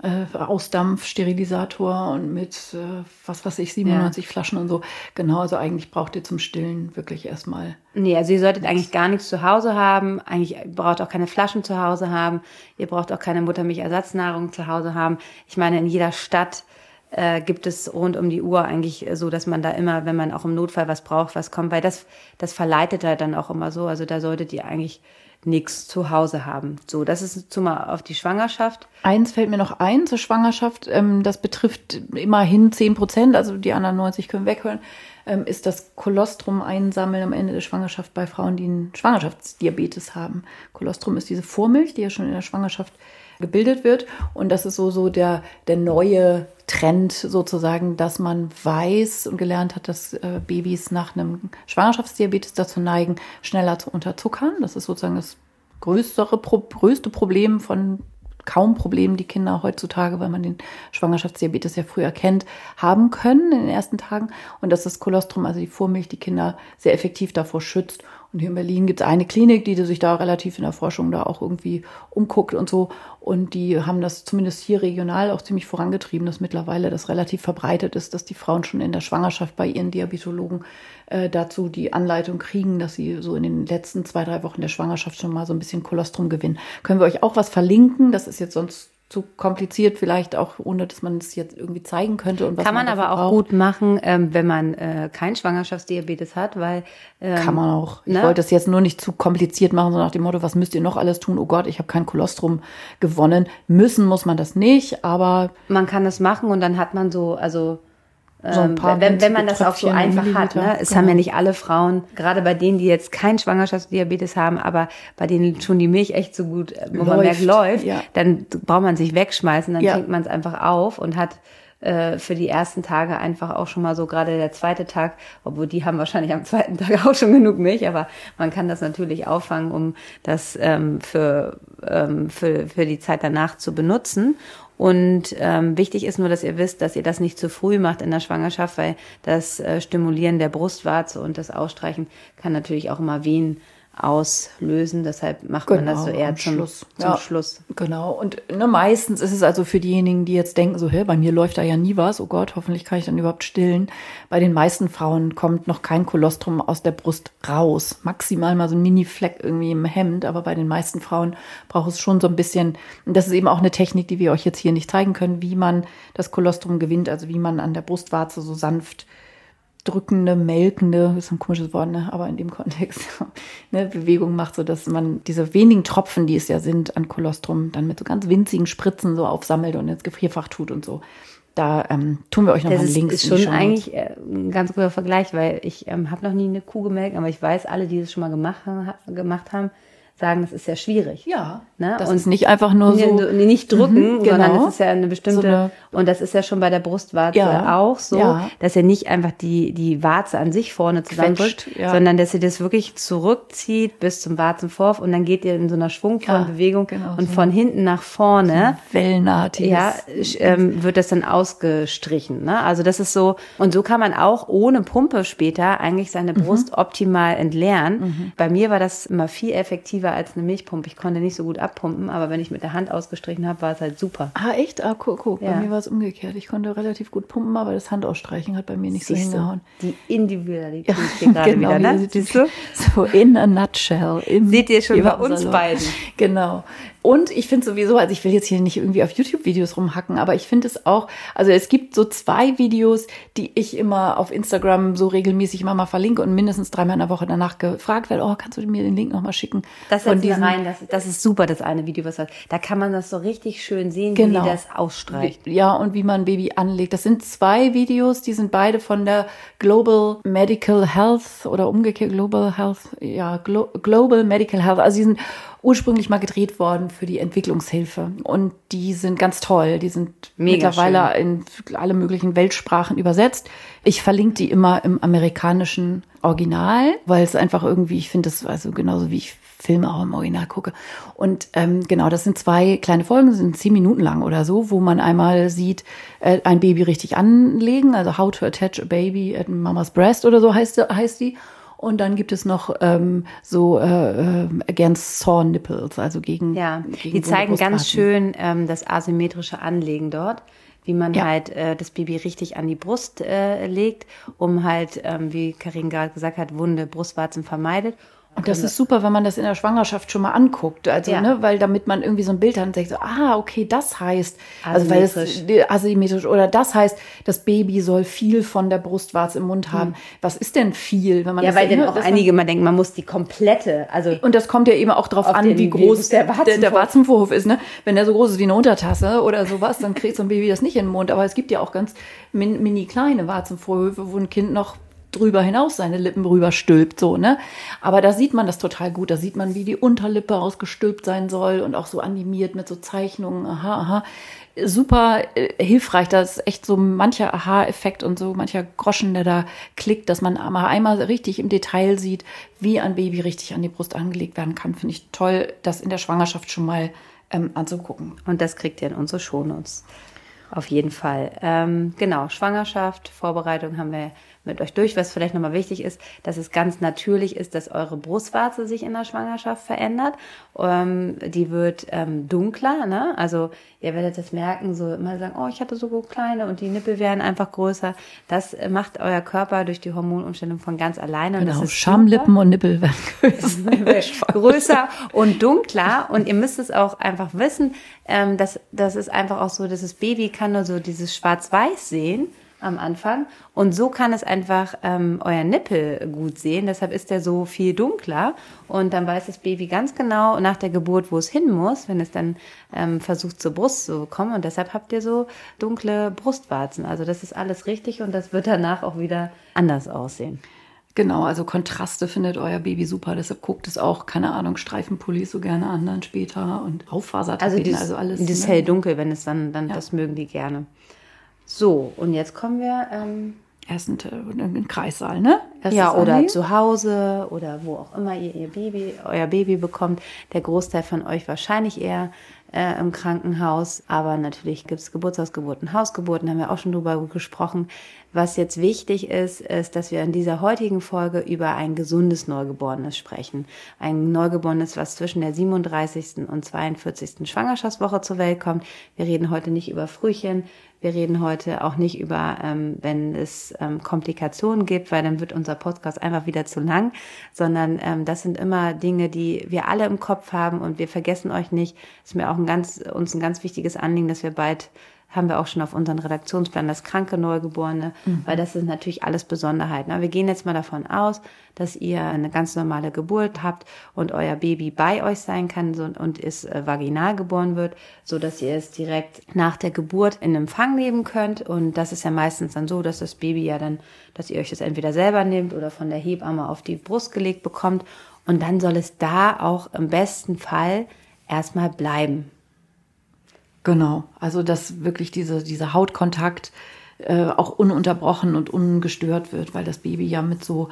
äh, Ausdampf, Sterilisator und mit, äh, was weiß ich, 97 ja. Flaschen und so. Genau, also eigentlich braucht ihr zum Stillen wirklich erstmal. Nee, also ihr solltet eigentlich gar nichts zu Hause haben. Eigentlich braucht auch keine Flaschen zu Hause haben. Ihr braucht auch keine Muttermilchersatznahrung zu Hause haben. Ich meine, in jeder Stadt äh, gibt es rund um die Uhr eigentlich so, dass man da immer, wenn man auch im Notfall was braucht, was kommt, weil das, das verleitet halt dann auch immer so. Also da solltet ihr eigentlich nichts zu Hause haben. So, das ist zumal auf die Schwangerschaft. Eins fällt mir noch ein zur Schwangerschaft. Ähm, das betrifft immerhin 10 Prozent, also die anderen 90 können weghören, ähm, ist das Kolostrum einsammeln am Ende der Schwangerschaft bei Frauen, die einen Schwangerschaftsdiabetes haben. Kolostrum ist diese Vormilch, die ja schon in der Schwangerschaft gebildet wird. Und das ist so, so der, der neue Trend sozusagen, dass man weiß und gelernt hat, dass äh, Babys nach einem Schwangerschaftsdiabetes dazu neigen, schneller zu unterzuckern. Das ist sozusagen das größere, größte Problem von kaum Problemen, die Kinder heutzutage, weil man den Schwangerschaftsdiabetes ja früher kennt, haben können in den ersten Tagen. Und dass das Kolostrum, also die Vormilch, die Kinder sehr effektiv davor schützt. Und hier in Berlin gibt es eine Klinik, die sich da relativ in der Forschung da auch irgendwie umguckt und so. Und die haben das zumindest hier regional auch ziemlich vorangetrieben, dass mittlerweile das relativ verbreitet ist, dass die Frauen schon in der Schwangerschaft bei ihren Diabetologen äh, dazu die Anleitung kriegen, dass sie so in den letzten zwei, drei Wochen der Schwangerschaft schon mal so ein bisschen Kolostrum gewinnen. Können wir euch auch was verlinken? Das ist jetzt sonst zu kompliziert, vielleicht auch ohne, dass man es jetzt irgendwie zeigen könnte. Und was Kann man, man aber auch braucht. gut machen, ähm, wenn man äh, kein Schwangerschaftsdiabetes hat, weil ähm, kann man auch. Ich ne? wollte es jetzt nur nicht zu kompliziert machen, so nach dem Motto, was müsst ihr noch alles tun? Oh Gott, ich habe kein Kolostrum gewonnen. Müssen muss man das nicht, aber man kann das machen und dann hat man so, also so ähm, wenn, wenn man das auch so einfach hat. Ne? Es genau. haben ja nicht alle Frauen, gerade bei denen, die jetzt kein Schwangerschaftsdiabetes haben, aber bei denen schon die Milch echt so gut, wo läuft, man merkt, läuft, ja. dann braucht man sich wegschmeißen, dann ja. trinkt man es einfach auf und hat äh, für die ersten Tage einfach auch schon mal so gerade der zweite Tag, obwohl die haben wahrscheinlich am zweiten Tag auch schon genug Milch, aber man kann das natürlich auffangen, um das ähm, für, ähm, für, für die Zeit danach zu benutzen. Und ähm, wichtig ist nur, dass ihr wisst, dass ihr das nicht zu früh macht in der Schwangerschaft, weil das äh, Stimulieren der Brustwarze und das Ausstreichen kann natürlich auch immer Wehen auslösen. Deshalb macht man das so Genau, eher zum Schluss. Zum Ja. Schluss. Genau. Und ne, meistens ist es also für diejenigen, die jetzt denken, so, hä, bei mir läuft da ja nie was. Oh Gott, hoffentlich kann ich dann überhaupt stillen. Bei den meisten Frauen kommt noch kein Kolostrum aus der Brust raus. Maximal mal so ein Mini-Fleck irgendwie im Hemd. Aber bei den meisten Frauen braucht es schon so ein bisschen, und das ist eben auch eine Technik, die wir euch jetzt hier nicht zeigen können, wie man das Kolostrum gewinnt, also wie man an der Brustwarze so sanft drückende, melkende, ist ein komisches Wort, ne? aber in dem Kontext, ne, Bewegung macht, so dass man diese wenigen Tropfen, die es ja sind, an Kolostrum dann mit so ganz winzigen Spritzen so aufsammelt und ins Gefrierfach tut und so. Da ähm, tun wir euch noch Das mal ist, Links ist in die schon eigentlich äh, ein ganz guter Vergleich, weil ich ähm, habe noch nie eine Kuh gemelkt, aber ich weiß, alle, die das schon mal gemacht, ha- gemacht haben, sagen, das ist sehr schwierig. Ja, Ne? das Und- ist nicht einfach nur so. nicht drücken, Mhm, sondern genau. das ist ja eine bestimmte, So eine- und das ist ja schon bei der Brustwarze Ja, auch so, ja. dass er nicht einfach die, die Warze an sich vorne zusammendrückt, ja. sondern dass sie das wirklich zurückzieht bis zum Warzenvorf und dann geht ihr in so einer schwungvollen Ja, Bewegung genau, und so. von hinten nach vorne Wellenartiges. ja, sch- ähm, wird das dann ausgestrichen. Ne? Also das ist so, und so kann man auch ohne Pumpe später eigentlich seine Mhm. Brust optimal entleeren. Bei mir war das immer viel effektiver als eine Milchpumpe. Ich konnte nicht so gut abpumpen, aber wenn ich mit der Hand ausgestrichen habe, war es halt super. Ah, echt? Ah, guck, guck. Ja. Bei mir war es umgekehrt. Ich konnte relativ gut pumpen, aber das Handausstreichen hat bei mir nicht so Siehst du, hingehauen. Die Individualität hier gerade wieder, hier ne? Siehst du? So in a nutshell. Im Seht ihr schon bei uns Salon. beiden. Genau. Und ich finde sowieso, also ich will jetzt hier nicht irgendwie auf YouTube-Videos rumhacken, aber ich finde es auch, also es gibt so zwei Videos, die ich immer auf Instagram so regelmäßig immer mal verlinke und mindestens dreimal in der Woche danach gefragt werde, oh, kannst du mir den Link nochmal schicken? Das Von diesen- rein, das, das ist super, das eine Video, was. Da kann man das so richtig schön sehen, Genau. wie das ausstreicht. Ja, und wie man ein Baby anlegt. Das sind zwei Videos, die sind beide von der Global Medical Health oder umgekehrt Global Health, ja, Glo Global Medical Health. Also die sind ursprünglich mal gedreht worden für die Entwicklungshilfe. Und die sind ganz toll. Die sind Mega mittlerweile in alle möglichen Weltsprachen übersetzt. Ich verlinke die immer im amerikanischen Original, weil es einfach irgendwie, ich finde das also genauso wie ich Filme auch im Original gucke. Und ähm, genau, das sind zwei kleine Folgen, sind zehn Minuten lang oder so, wo man einmal sieht, äh, ein Baby richtig anlegen, also How to Attach a Baby at Mama's Breast oder so heißt, heißt die. Und dann gibt es noch ähm, so äh, äh, Against Sore Nipples, also gegen. Ja, gegen die zeigen ganz schön ähm, das asymmetrische Anlegen dort, wie man Ja. halt äh, das Baby richtig an die Brust äh, legt, um halt, ähm, wie Karin gerade gesagt hat, wunde Brustwarzen vermeidet. Und das ist super, wenn man das in der Schwangerschaft schon mal anguckt. Also, Ja. ne, weil damit man irgendwie so ein Bild hat und denkt so, ah, okay, das heißt, also weil es Asymmetrisch. oder das heißt, das Baby soll viel von der Brustwarze im Mund haben. Was ist denn viel, wenn man Hm. Ja, weil dann auch einige immer denken, man muss die komplette, also und das kommt ja eben auch drauf Auf an, wie groß der der, der, Warzenvorhof- Warzenvorhof ist. Ne? Wenn der so groß ist wie eine Untertasse oder sowas, dann kriegt so ein Baby das nicht in den Mund. Aber es gibt ja auch ganz min, mini kleine Warzenvorhöfe, wo ein Kind noch drüber hinaus seine Lippen rüber stülpt, so, ne? Aber da sieht man das total gut. Da sieht man, wie die Unterlippe ausgestülpt sein soll und auch so animiert mit so Zeichnungen. Aha, aha. Super äh, hilfreich. Da ist echt so mancher Aha-Effekt und so mancher Groschen, der da klickt, dass man mal einmal richtig im Detail sieht, wie ein Baby richtig an die Brust angelegt werden kann. Finde ich toll, das in der Schwangerschaft schon mal ähm, anzugucken. Und das kriegt ihr in unsere Shownotes. Auf jeden Fall. Ähm, genau, Schwangerschaft, Vorbereitung haben wir mit euch durch. Was vielleicht nochmal wichtig ist, dass es ganz natürlich ist, dass eure Brustwarze sich in der Schwangerschaft verändert. Ähm, die wird ähm, dunkler, ne? Also ihr werdet das merken, so immer sagen, oh, ich hatte so kleine und die Nippel werden einfach größer. Das macht euer Körper durch die Hormonumstellung von ganz alleine. Und Genau, das ist Schamlippen und Nippel werden größer. größer und dunkler. Und ihr müsst es auch einfach wissen, ähm, dass das ist einfach auch so, dass das Baby kann nur so dieses Schwarz-Weiß sehen am Anfang. Und so kann es einfach ähm, euer Nippel gut sehen. Deshalb ist der so viel dunkler. Und dann weiß das Baby ganz genau nach der Geburt, wo es hin muss, wenn es dann ähm, versucht zur Brust zu kommen. Und deshalb habt ihr so dunkle Brustwarzen. Also das ist alles richtig und das wird danach auch wieder anders aussehen. Genau, also Kontraste findet euer Baby super. Deshalb guckt es auch, keine Ahnung, Streifenpullis so gerne an dann später und Also Auffasertapeten, dieses, also alles. dieses ne? hell-dunkel, wenn es dann, dann das mögen die gerne. So, und jetzt kommen wir, ähm, Erst ein, ein Kreissaal, ne? ja, oder zu Hause oder wo auch immer ihr ihr Baby, euer Baby bekommt. Der Großteil von euch wahrscheinlich eher äh, im Krankenhaus. Aber natürlich gibt es Geburtshausgeburten, Hausgeburten, haben wir auch schon drüber gesprochen. Was jetzt wichtig ist, ist, dass wir in dieser heutigen Folge über ein gesundes Neugeborenes sprechen. Ein Neugeborenes, was zwischen der 37. und 42. Schwangerschaftswoche zur Welt kommt. Wir reden heute nicht über Frühchen. Wir reden heute auch nicht über, ähm, wenn es ähm, Komplikationen gibt, weil dann wird unser Podcast einfach wieder zu lang, sondern ähm, das sind immer Dinge, die wir alle im Kopf haben und wir vergessen euch nicht. Ist mir auch ein ganz, uns ein ganz wichtiges Anliegen, dass wir bald haben wir auch schon auf unseren Redaktionsplan das kranke Neugeborene, mhm. weil das sind natürlich alles Besonderheiten. wir gehen jetzt mal davon aus, dass ihr eine ganz normale Geburt habt und euer Baby bei euch sein kann und es äh, vaginal geboren wird, so dass ihr es direkt nach der Geburt in Empfang nehmen könnt. Und das ist ja meistens dann so, dass das Baby ja dann, dass ihr euch das entweder selber nehmt oder von der Hebamme auf die Brust gelegt bekommt. Und dann soll es da auch im besten Fall erstmal bleiben. Genau, also dass wirklich diese, dieser Hautkontakt äh, auch ununterbrochen und ungestört wird, weil das Baby ja mit so,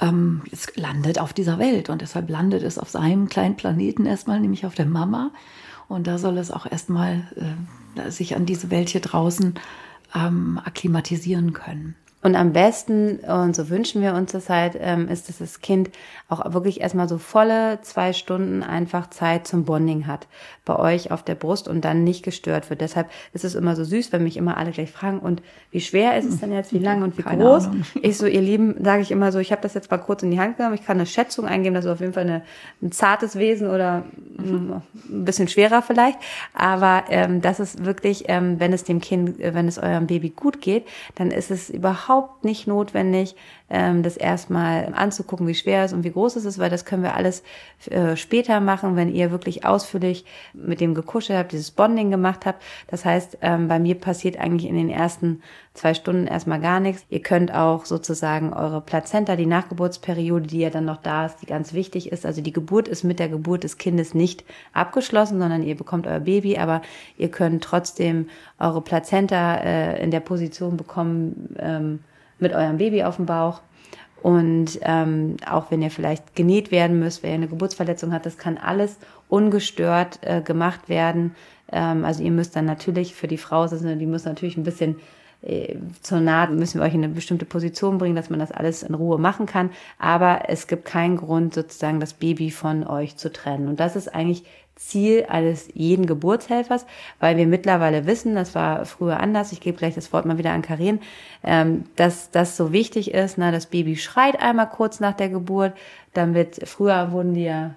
ähm, es landet auf dieser Welt und deshalb landet es auf seinem kleinen Planeten erstmal, nämlich auf der Mama. Und da soll es auch erstmal äh, sich an diese Welt hier draußen ähm, akklimatisieren können. Und am besten, und so wünschen wir uns das halt, ähm, ist, dass das Kind auch wirklich erstmal so volle zwei Stunden einfach Zeit zum Bonding hat bei euch auf der Brust und dann nicht gestört wird. Deshalb ist es immer so süß, wenn mich immer alle gleich fragen, und wie schwer ist es denn jetzt, wie lang und wie Keine groß? Ahnung. Ich so, ihr Lieben, sage ich immer so, ich habe das jetzt mal kurz in die Hand genommen, ich kann eine Schätzung eingeben, das ist auf jeden Fall eine, ein zartes Wesen oder mhm. ein bisschen schwerer vielleicht. Aber ähm, das ist wirklich, ähm, wenn es dem Kind, wenn es eurem Baby gut geht, dann ist es überhaupt überhaupt nicht notwendig, ähm, das erstmal anzugucken, wie schwer es und wie groß es ist, weil das können wir alles äh, später machen, wenn ihr wirklich ausführlich mit dem gekuschelt habt, dieses Bonding gemacht habt. Das heißt, ähm, bei mir passiert eigentlich in den ersten zwei Stunden erstmal gar nichts. Ihr könnt auch sozusagen eure Plazenta, die Nachgeburtsperiode, die ja dann noch da ist, die ganz wichtig ist. Also die Geburt ist mit der Geburt des Kindes nicht abgeschlossen, sondern ihr bekommt euer Baby, aber ihr könnt trotzdem eure Plazenta äh, in der Position bekommen ähm, mit eurem Baby auf dem Bauch. Und ähm, auch wenn ihr vielleicht genäht werden müsst, wenn ihr eine Geburtsverletzung habt, das kann alles ungestört äh, gemacht werden. Ähm, also ihr müsst dann natürlich für die Frau, die muss natürlich ein bisschen äh, zur Naht müssen wir euch in eine bestimmte Position bringen, dass man das alles in Ruhe machen kann. Aber es gibt keinen Grund, sozusagen das Baby von euch zu trennen. Und das ist eigentlich Ziel eines jeden Geburtshelfers, weil wir mittlerweile wissen, das war früher anders, ich gebe gleich das Wort mal wieder an Karin, ähm, dass das so wichtig ist, na, das Baby schreit einmal kurz nach der Geburt, dann wird, früher wurden die ja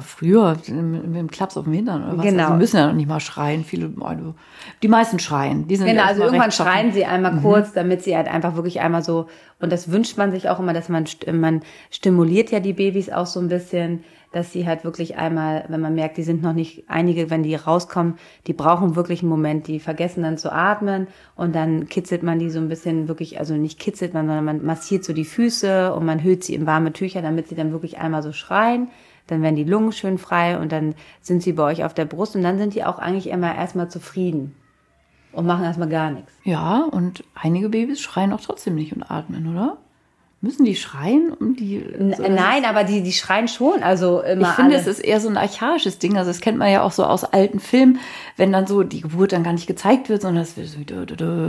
Früher mit dem Klaps auf dem Hintern oder was? Genau. Also, müssen ja noch nicht mal schreien. Viele, also, die meisten schreien. Die sind genau, also irgendwann schreien sie einmal mhm. kurz, damit sie halt einfach wirklich einmal so, und das wünscht man sich auch immer, dass man, man stimuliert ja die Babys auch so ein bisschen, dass sie halt wirklich einmal, wenn man merkt, die sind noch nicht, einige, wenn die rauskommen, die brauchen wirklich einen Moment, die vergessen dann zu atmen und dann kitzelt man die so ein bisschen wirklich, also nicht kitzelt man, sondern man massiert so die Füße und man hüllt sie in warme Tücher, damit sie dann wirklich einmal so schreien dann werden die Lungen schön frei und dann sind sie bei euch auf der Brust und dann sind die auch eigentlich immer erstmal zufrieden und machen erstmal gar nichts. Ja, und einige Babys schreien auch trotzdem nicht und atmen, oder? Müssen die schreien, um die. So Nein, aber die, die schreien schon. Also immer. Ich finde, es ist eher so ein archaisches Ding. Also das kennt man ja auch so aus alten Filmen, wenn dann so die Geburt dann gar nicht gezeigt wird, sondern es wird so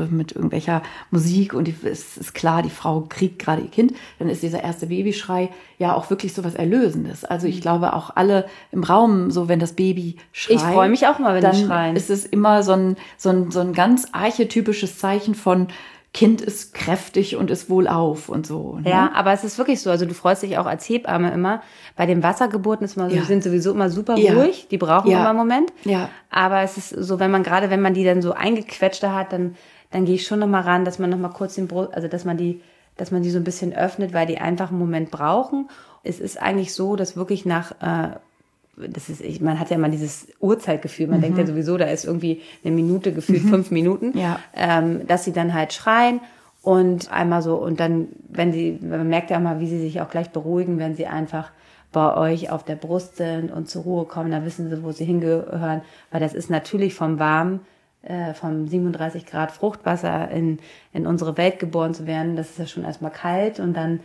mit irgendwelcher Musik und die, es ist klar, die Frau kriegt gerade ihr Kind, dann ist dieser erste Babyschrei ja auch wirklich so was Erlösendes. Also ich glaube auch alle im Raum, so wenn das Baby schreit. Ich freue mich auch mal, wenn dann die schreien. Ist es immer so ein, so ein, so ein ganz archetypisches Zeichen von Kind ist kräftig und ist wohlauf und so. Ne? Ja, aber es ist wirklich so. Also du freust dich auch als Hebamme immer. Bei den Wassergeburten ist man so, ja. die sind sowieso immer super ja. ruhig. Die brauchen ja. immer einen Moment. Ja. Aber es ist so, wenn man gerade, wenn man die dann so eingequetschte hat, dann, dann gehe ich schon noch mal ran, dass man noch mal kurz den Brust, also dass man die, dass man die so ein bisschen öffnet, weil die einfach einen Moment brauchen. Es ist eigentlich so, dass wirklich nach äh, das ist, ich, man hat ja immer dieses Uhrzeitgefühl, man mhm. denkt ja sowieso, da ist irgendwie eine Minute gefühlt, mhm. fünf Minuten, ja. ähm, dass sie dann halt schreien und einmal so, und dann, wenn sie, man merkt ja mal, wie sie sich auch gleich beruhigen, wenn sie einfach bei euch auf der Brust sind und zur Ruhe kommen, dann wissen sie, wo sie hingehören, weil das ist natürlich vom Warmen äh, vom 37 Grad Fruchtwasser in, in unsere Welt geboren zu werden, das ist ja schon erstmal kalt und dann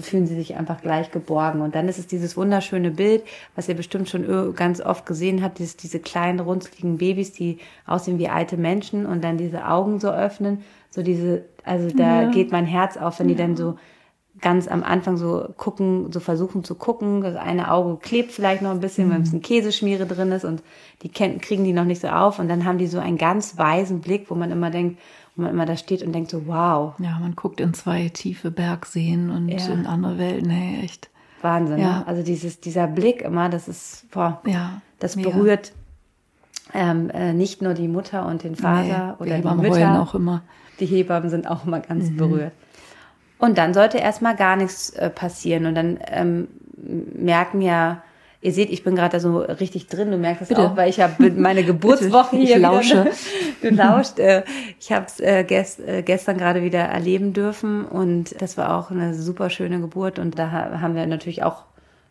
fühlen sie sich einfach gleich geborgen. Und dann ist es dieses wunderschöne Bild, was ihr bestimmt schon ganz oft gesehen habt, dieses, diese kleinen runzligen Babys, die aussehen wie alte Menschen und dann diese Augen so öffnen. So diese, also da ja. geht mein Herz auf, wenn die dann so ganz am Anfang so gucken, so versuchen zu gucken. Das eine Auge klebt vielleicht noch ein bisschen, mhm. wenn es ein Käseschmiere drin ist und die kriegen die noch nicht so auf. Und dann haben die so einen ganz weisen Blick, wo man immer denkt, wo man immer da steht und denkt so, wow. Ja, man guckt in zwei tiefe Bergseen und ja. in andere Welten. Nee, echt. Wahnsinn. Ja. Ne? Also dieses, dieser Blick immer, das ist, boah, ja, das mega. berührt ähm, äh, nicht nur die Mutter und den Vater nee, oder die, die Mütter. auch immer. Die Hebammen sind auch immer ganz mhm. berührt. Und dann sollte erstmal gar nichts äh, passieren. Und dann ähm, merken ja, ihr seht, ich bin gerade da so richtig drin. Du merkst es auch, weil ich habe meine Geburtswoche hier. Ich lausche. gelauscht. Äh, ich habe es äh, gest, äh, gestern gerade wieder erleben dürfen und das war auch eine super schöne Geburt. Und da haben wir natürlich auch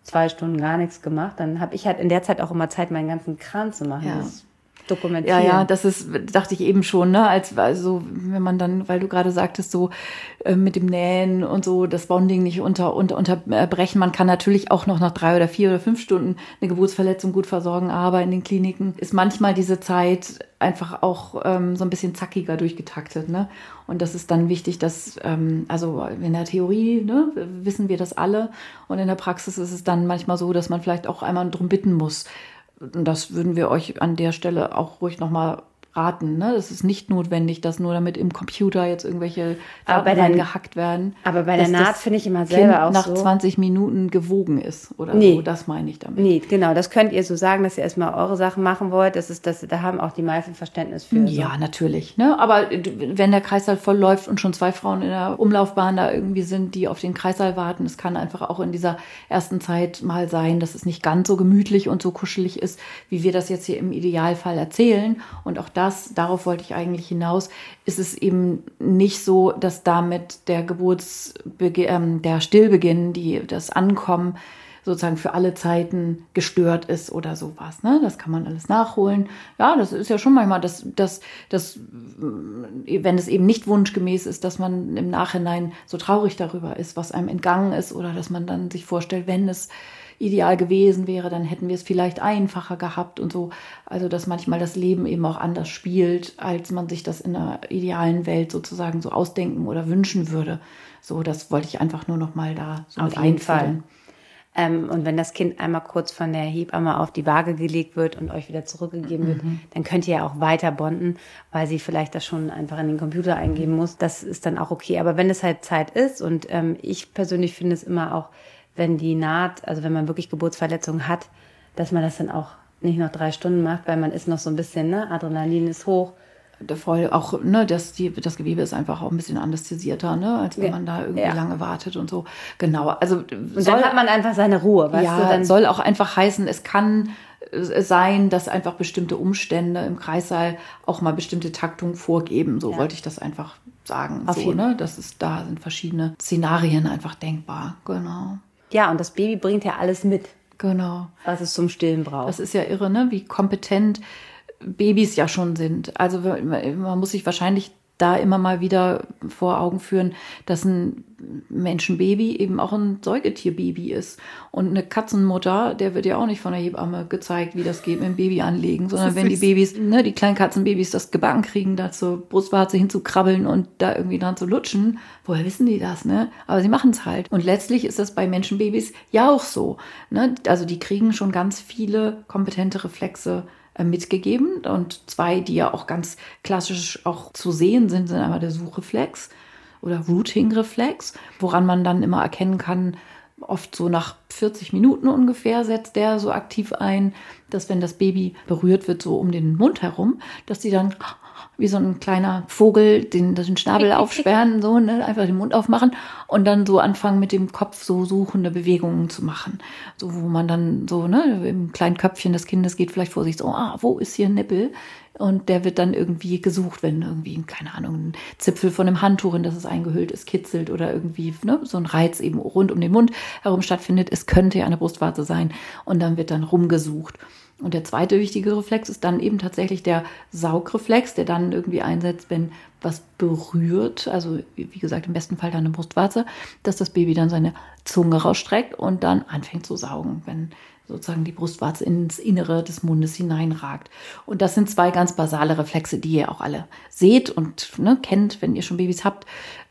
zwei Stunden gar nichts gemacht. Dann habe ich halt in der Zeit auch immer Zeit, meinen ganzen Kran zu machen. Ja. Das dokumentieren. Ja, ja, das ist, dachte ich eben schon, ne, als, also, wenn man dann, weil du gerade sagtest, so, äh, mit dem Nähen und so, das Bonding nicht unter, unter, unterbrechen. Man kann natürlich auch noch nach drei oder vier oder fünf Stunden eine Geburtsverletzung gut versorgen, aber in den Kliniken ist manchmal diese Zeit einfach auch ähm, so ein bisschen zackiger durchgetaktet, ne? Und das ist dann wichtig, dass, ähm, also in der Theorie, ne, wissen wir das alle. Und in der Praxis ist es dann manchmal so, dass man vielleicht auch einmal drum bitten muss, das würden wir euch an der Stelle auch ruhig nochmal raten. Ne? Es ist nicht notwendig, dass nur damit im Computer jetzt irgendwelche Daten gehackt werden. Aber bei der Naht finde ich immer selber kind auch nach so. 20 Minuten gewogen ist oder nee. so. Das meine ich damit. Nee, genau. Das könnt ihr so sagen, dass ihr erstmal eure Sachen machen wollt. Das ist das, da haben auch die meisten Verständnis für. Ja, so. natürlich. Ne? Aber wenn der Kreißsaal voll läuft und schon zwei Frauen in der Umlaufbahn da irgendwie sind, die auf den Kreißsaal warten, es kann einfach auch in dieser ersten Zeit mal sein, dass es nicht ganz so gemütlich und so kuschelig ist, wie wir das jetzt hier im Idealfall erzählen. Und auch das, darauf wollte ich eigentlich hinaus, ist es eben nicht so, dass damit der Geburtsbeginn, ähm, der Stillbeginn, die, das Ankommen sozusagen für alle Zeiten gestört ist oder sowas. Ne? Das kann man alles nachholen. Ja, das ist ja schon manchmal, dass, dass, dass, wenn es eben nicht wunschgemäß ist, dass man im Nachhinein so traurig darüber ist, was einem entgangen ist oder dass man dann sich vorstellt, wenn es ideal gewesen wäre, dann hätten wir es vielleicht einfacher gehabt und so. Also, dass manchmal das Leben eben auch anders spielt, als man sich das in einer idealen Welt sozusagen so ausdenken oder wünschen würde. So, das wollte ich einfach nur noch mal da so Auf jeden Fall. Ähm, und wenn das Kind einmal kurz von der Hebamme auf die Waage gelegt wird und euch wieder zurückgegeben wird, mhm. dann könnt ihr ja auch weiter bonden, weil sie vielleicht das schon einfach in den Computer eingeben muss. Das ist dann auch okay. Aber wenn es halt Zeit ist und ähm, ich persönlich finde es immer auch wenn die Naht, also wenn man wirklich Geburtsverletzungen hat, dass man das dann auch nicht noch drei Stunden macht, weil man ist noch so ein bisschen, ne, Adrenalin ist hoch. Voll auch, ne, das, die, das Gewebe ist einfach auch ein bisschen anästhesierter, ne, als wenn ja. man da irgendwie ja. lange wartet und so. Genau. Also und soll, dann hat man einfach seine Ruhe, weißt ja, du? Dann soll auch einfach heißen, es kann äh, sein, dass einfach bestimmte Umstände im Kreissaal auch mal bestimmte Taktungen vorgeben. So ja. wollte ich das einfach sagen. Auf so, ne? Das ist, da sind verschiedene Szenarien einfach denkbar. Genau. Ja, und das Baby bringt ja alles mit. Genau. Was es zum Stillen braucht. Das ist ja irre, ne? Wie kompetent Babys ja schon sind. Also man muss sich wahrscheinlich da immer mal wieder vor Augen führen, dass ein Menschenbaby eben auch ein Säugetierbaby ist. Und eine Katzenmutter, der wird ja auch nicht von der Hebamme gezeigt, wie das geht mit dem Baby anlegen, sondern wenn die Babys, ne, die kleinen Katzenbabys das gebacken kriegen, da zur Brustwarze hinzukrabbeln und da irgendwie dran zu lutschen, woher wissen die das, ne? Aber sie machen es halt. Und letztlich ist das bei Menschenbabys ja auch so. Ne? Also die kriegen schon ganz viele kompetente Reflexe mitgegeben. Und zwei, die ja auch ganz klassisch auch zu sehen sind, sind einmal der Suchreflex oder Routing-Reflex, woran man dann immer erkennen kann, oft so nach 40 Minuten ungefähr setzt der so aktiv ein, dass wenn das Baby berührt wird, so um den Mund herum, dass die dann wie so ein kleiner Vogel den, den Schnabel aufsperren, so, ne, einfach den Mund aufmachen und dann so anfangen mit dem Kopf so suchende Bewegungen zu machen. So, wo man dann so, ne, im kleinen Köpfchen des Kindes geht vielleicht vor sich so, ah, wo ist hier ein Nippel? Und der wird dann irgendwie gesucht, wenn irgendwie, keine Ahnung, ein Zipfel von einem Handtuch, in das es eingehüllt ist, kitzelt oder irgendwie ne, so ein Reiz eben rund um den Mund herum stattfindet. Es könnte ja eine Brustwarze sein. Und dann wird dann rumgesucht. Und der zweite wichtige Reflex ist dann eben tatsächlich der Saugreflex, der dann irgendwie einsetzt, wenn was berührt, also wie gesagt im besten Fall dann eine Brustwarze, dass das Baby dann seine Zunge rausstreckt und dann anfängt zu saugen, wenn sozusagen die Brustwarze ins Innere des Mundes hineinragt. Und das sind zwei ganz basale Reflexe, die ihr auch alle seht und ne, kennt, wenn ihr schon Babys habt,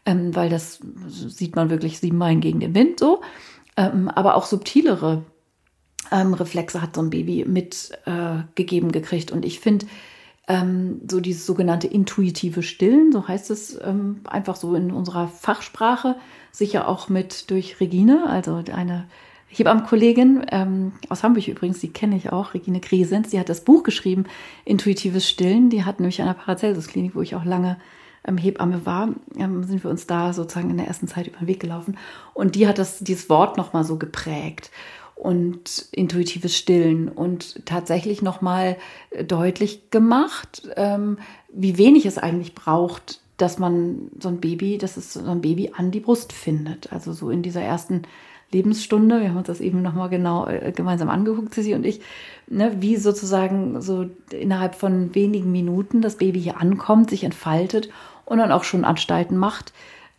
ähm, weil das sieht man wirklich sieben Meilen gegen den Wind so. Ähm, aber auch subtilere ähm, Reflexe hat so ein Baby mitgegeben äh, gekriegt. Und ich finde, ähm, so dieses sogenannte intuitive Stillen, so heißt es ähm, einfach so in unserer Fachsprache, sicher auch mit durch Regine, also eine Hebammenkollegin ähm, aus Hamburg übrigens, die kenne ich auch, Regine Gresens, die hat das Buch geschrieben, Intuitives Stillen. Die hat nämlich an der Paracelsus-Klinik, wo ich auch lange ähm, Hebamme war, ähm, sind wir uns da sozusagen in der ersten Zeit über den Weg gelaufen. Und die hat das, dieses Wort nochmal so geprägt und intuitives Stillen und tatsächlich nochmal deutlich gemacht, ähm, wie wenig es eigentlich braucht, dass man so ein Baby, dass es so ein Baby an die Brust findet. Also so in dieser ersten Lebensstunde, wir haben uns das eben nochmal genau äh, gemeinsam angeguckt, Sissi und ich, ne, wie sozusagen so innerhalb von wenigen Minuten das Baby hier ankommt, sich entfaltet und dann auch schon Anstalten macht.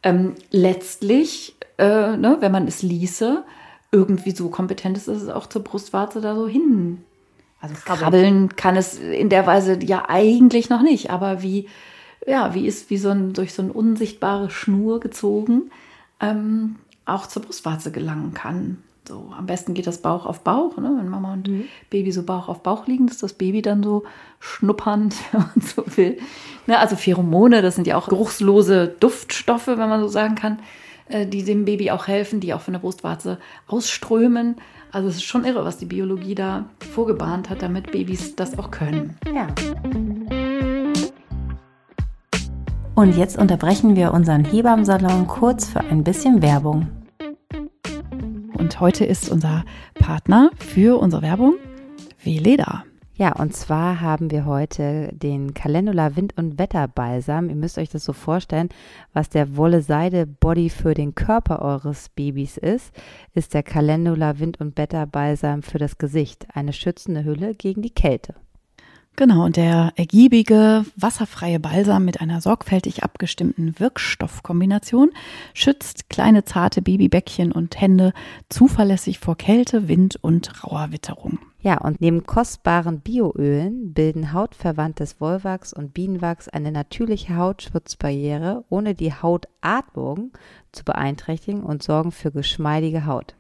Ähm, letztlich, äh, ne, wenn man es ließe, irgendwie so kompetent ist, dass es auch zur Brustwarze da so hin. Also krabbeln kann es in der Weise ja eigentlich noch nicht, aber wie, ja, wie ist wie so ein durch so eine unsichtbare Schnur gezogen, ähm, auch zur Brustwarze gelangen kann. So, am besten geht das Bauch auf Bauch, ne? wenn Mama und mhm. Baby so Bauch auf Bauch liegen, ist das Baby dann so schnuppernd, wenn man so will. Ne? Also Pheromone, das sind ja auch geruchslose Duftstoffe, wenn man so sagen kann. Äh, die dem Baby auch helfen, die auch von der Brustwarze ausströmen. Also es ist schon irre, was die Biologie da vorgebahnt hat, damit Babys das auch können. Ja. Und jetzt unterbrechen wir unseren Hebammensalon kurz für ein bisschen Werbung. Und heute ist unser Partner für unsere Werbung Veleda. Ja, und zwar haben wir heute den Calendula Wind- und Wetterbalsam. Ihr müsst euch das so vorstellen, was der Wolle-Seide-Body für den Körper eures Babys ist, ist der Calendula Wind- und Wetterbalsam für das Gesicht. Eine schützende Hülle gegen die Kälte. Genau, und der ergiebige, wasserfreie Balsam mit einer sorgfältig abgestimmten Wirkstoffkombination schützt kleine zarte Babybäckchen und Hände zuverlässig vor Kälte, Wind und rauer Witterung. Ja, und neben kostbaren Bioölen bilden hautverwandtes Wollwachs und Bienenwachs eine natürliche Hautschutzbarriere, ohne die Hautatmung zu beeinträchtigen und sorgen für geschmeidige Haut.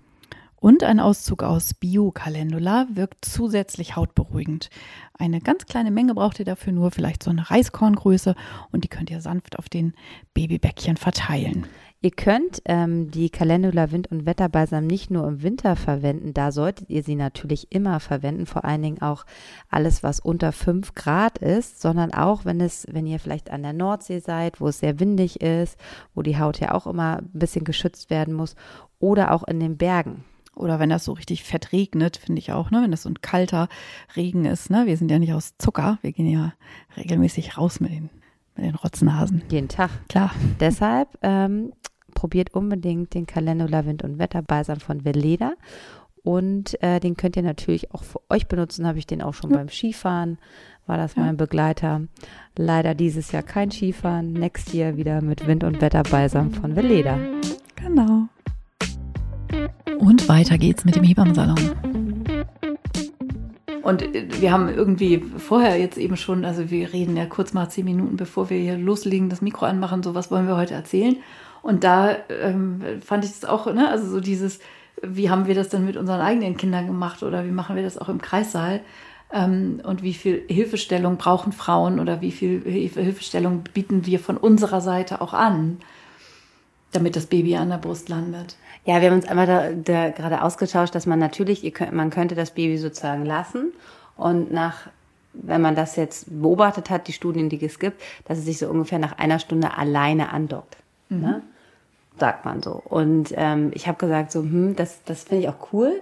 Und ein Auszug aus Bio-Calendula wirkt zusätzlich hautberuhigend. Eine ganz kleine Menge braucht ihr dafür nur, vielleicht so eine Reiskorngröße und die könnt ihr sanft auf den Babybäckchen verteilen. Ihr könnt ähm, die Calendula Wind- und Wetterbalsam nicht nur im Winter verwenden, da solltet ihr sie natürlich immer verwenden, vor allen Dingen auch alles, was unter 5 Grad ist, sondern auch, wenn es, wenn ihr vielleicht an der Nordsee seid, wo es sehr windig ist, wo die Haut ja auch immer ein bisschen geschützt werden muss, oder auch in den Bergen. Oder wenn das so richtig fett regnet, finde ich auch, ne? Wenn das so ein kalter Regen ist, ne? Wir sind ja nicht aus Zucker, wir gehen ja regelmäßig raus mit den, mit den Rotznasen. Jeden Tag. Klar. Deshalb ähm, probiert unbedingt den Calendula Wind- und Wetterbalsam von Veleda. Und äh, den könnt ihr natürlich auch für euch benutzen. Habe ich den auch schon ja. beim Skifahren, war das ja. mein Begleiter. Leider dieses Jahr kein Skifahren. Next Year wieder mit Wind- und Wetterbalsam von Veleda. Genau. Und weiter geht's mit dem Hebammensalon. Und äh, wir haben irgendwie vorher jetzt eben schon, also wir reden ja kurz mal zehn Minuten, bevor wir hier loslegen, das Mikro anmachen, so was wollen wir heute erzählen. Und da ähm, fand ich es auch, ne, also so dieses, wie haben wir das denn mit unseren eigenen Kindern gemacht oder wie machen wir das auch im Kreissaal? Ähm, und wie viel Hilfestellung brauchen Frauen oder wie viel Hilfestellung bieten wir von unserer Seite auch an, damit das Baby an der Brust landet? Ja, wir haben uns einmal da, da gerade ausgetauscht, dass man natürlich, ihr könnt, man könnte das Baby sozusagen lassen und nach wenn man das jetzt beobachtet hat, die Studien, die es gibt, dass es sich so ungefähr nach einer Stunde alleine andockt. Ne? Mhm. Ne? Sagt man so. Und ähm, ich habe gesagt, so, hm, das, das finde ich auch cool.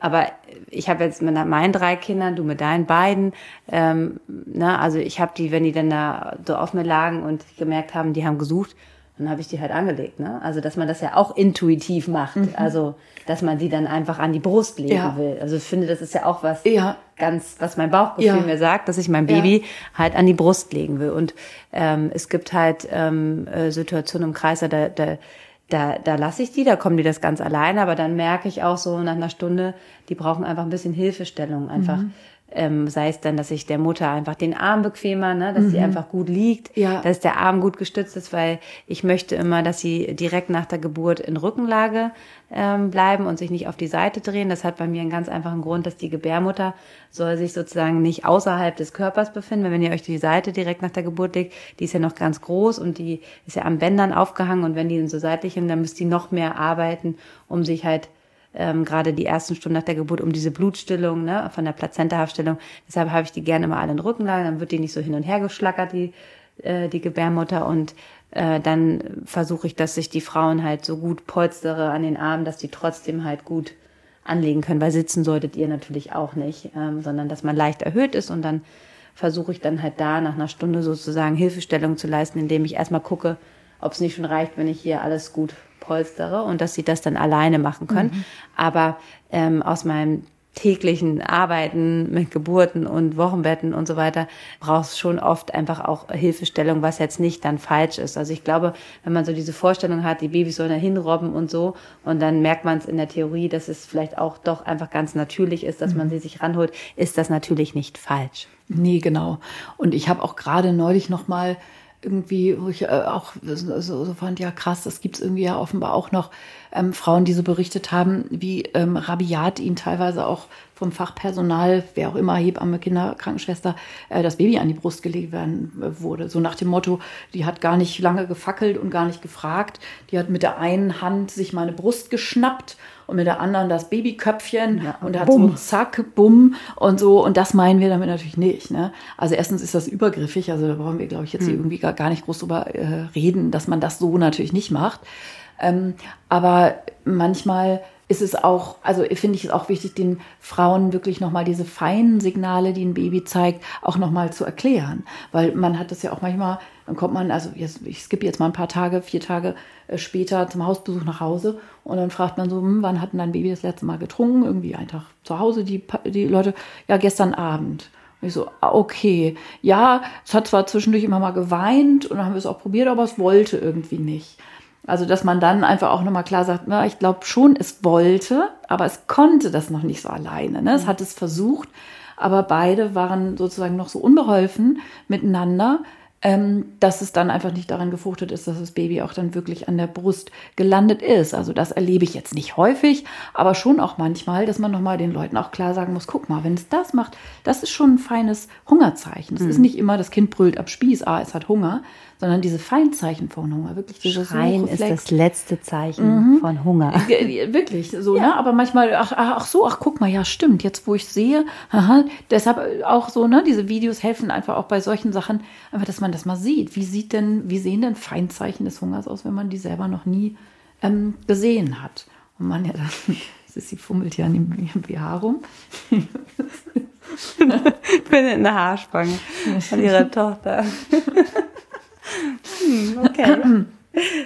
Aber ich habe jetzt mit meinen drei Kindern, du mit deinen beiden, ähm, ne, also ich habe die, wenn die dann da so auf mir lagen und gemerkt haben, die haben gesucht, dann habe ich die halt angelegt. Ne? Also, dass man das ja auch intuitiv macht. Mhm. Also, dass man die dann einfach an die Brust legen ja. will. Also, ich finde, das ist ja auch was ja. ganz, was mein Bauchgefühl ja. mir sagt, dass ich mein Baby halt an die Brust legen will. Und ähm, es gibt halt ähm, äh, Situationen im Kreis, da, da da, da lasse ich die, da kommen die das ganz alleine, aber dann merke ich auch so nach einer Stunde, die brauchen einfach ein bisschen Hilfestellung, einfach mhm ähm, sei es dann, dass ich der Mutter einfach den Arm bequemer, ne, dass mhm. sie einfach gut liegt, ja. dass der Arm gut gestützt ist, weil ich möchte immer, dass sie direkt nach der Geburt in Rückenlage ähm, bleiben und sich nicht auf die Seite drehen. Das hat bei mir einen ganz einfachen Grund, dass die Gebärmutter soll sich sozusagen nicht außerhalb des Körpers befinden. Wenn ihr euch die Seite direkt nach der Geburt legt, die ist ja noch ganz groß und die ist ja am Bändern aufgehangen und wenn die so seitlich sind, dann müsst die noch mehr arbeiten, um sich halt ähm, gerade die ersten Stunden nach der Geburt um diese Blutstillung, ne, von der Plazentahaftstellung. Deshalb habe ich die gerne mal alle in den Rückenlage, dann wird die nicht so hin und her geschlackert, die, äh, die Gebärmutter. Und äh, dann versuche ich, dass sich die Frauen halt so gut polstere an den Armen, dass die trotzdem halt gut anlegen können, weil sitzen solltet ihr natürlich auch nicht, ähm, sondern dass man leicht erhöht ist und dann versuche ich dann halt da nach einer Stunde sozusagen Hilfestellung zu leisten, indem ich erstmal gucke, ob es nicht schon reicht, wenn ich hier alles gut polstere und dass sie das dann alleine machen können. Mhm. Aber ähm, aus meinem täglichen Arbeiten mit Geburten und Wochenbetten und so weiter brauchst schon oft einfach auch Hilfestellung, was jetzt nicht dann falsch ist. Also ich glaube, wenn man so diese Vorstellung hat, die Babys sollen da hinrobben und so und dann merkt man es in der Theorie, dass es vielleicht auch doch einfach ganz natürlich ist, dass mhm. man sie sich ranholt, ist das natürlich nicht falsch. Nee, genau. Und ich habe auch gerade neulich noch mal irgendwie, wo ich äh, auch so, so fand, ja krass, das gibt's irgendwie ja offenbar auch noch ähm, Frauen, die so berichtet haben, wie ähm, rabiat ihnen teilweise auch vom Fachpersonal, wer auch immer, Hebamme, Kinder, Krankenschwester, äh, das Baby an die Brust gelegt werden äh, wurde. So nach dem Motto, die hat gar nicht lange gefackelt und gar nicht gefragt. Die hat mit der einen Hand sich meine Brust geschnappt und mit der anderen das Babyköpfchen ja, und hat bumm. so zack, bumm und so. Und das meinen wir damit natürlich nicht. Ne? Also erstens ist das übergriffig, also da brauchen wir, glaube ich, jetzt hm. irgendwie gar, gar nicht groß drüber äh, reden, dass man das so natürlich nicht macht. Ähm, aber manchmal ist es auch, also finde ich es auch wichtig, den Frauen wirklich nochmal diese feinen Signale, die ein Baby zeigt, auch nochmal zu erklären. Weil man hat das ja auch manchmal, dann kommt man, also jetzt, ich skippe jetzt mal ein paar Tage, vier Tage äh, später zum Hausbesuch nach Hause und dann fragt man so, hm, wann hat denn dein Baby das letzte Mal getrunken? Irgendwie einen Tag zu Hause, die, die Leute, ja, gestern Abend. Und ich so, ah, okay, ja, es hat zwar zwischendurch immer mal geweint und dann haben wir es auch probiert, aber es wollte irgendwie nicht. Also, dass man dann einfach auch nochmal klar sagt, na, ich glaube schon, es wollte, aber es konnte das noch nicht so alleine. Ne? Es mhm. hat es versucht, aber beide waren sozusagen noch so unbeholfen miteinander, ähm, dass es dann einfach nicht daran gefruchtet ist, dass das Baby auch dann wirklich an der Brust gelandet ist. Also das erlebe ich jetzt nicht häufig, aber schon auch manchmal, dass man nochmal den Leuten auch klar sagen muss, guck mal, wenn es das macht, das ist schon ein feines Hungerzeichen. Es mhm. ist nicht immer, das Kind brüllt ab Spieß, ah, es hat Hunger, sondern diese Feinzeichen von Hunger, wirklich dieses Schreien ist das letzte Zeichen mhm. von Hunger. Wirklich so, ja. ne? Aber manchmal, ach, ach so, ach guck mal, ja stimmt, jetzt wo ich sehe, aha, deshalb auch so, ne? Diese Videos helfen einfach auch bei solchen Sachen, einfach, dass man das mal sieht. Wie sieht denn, wie sehen denn Feinzeichen des Hungers aus, wenn man die selber noch nie ähm, gesehen hat? Und man ja dann, sie fummelt ja an dem BH rum. Findet eine Haarspange von ihrer Tochter. Hm, okay.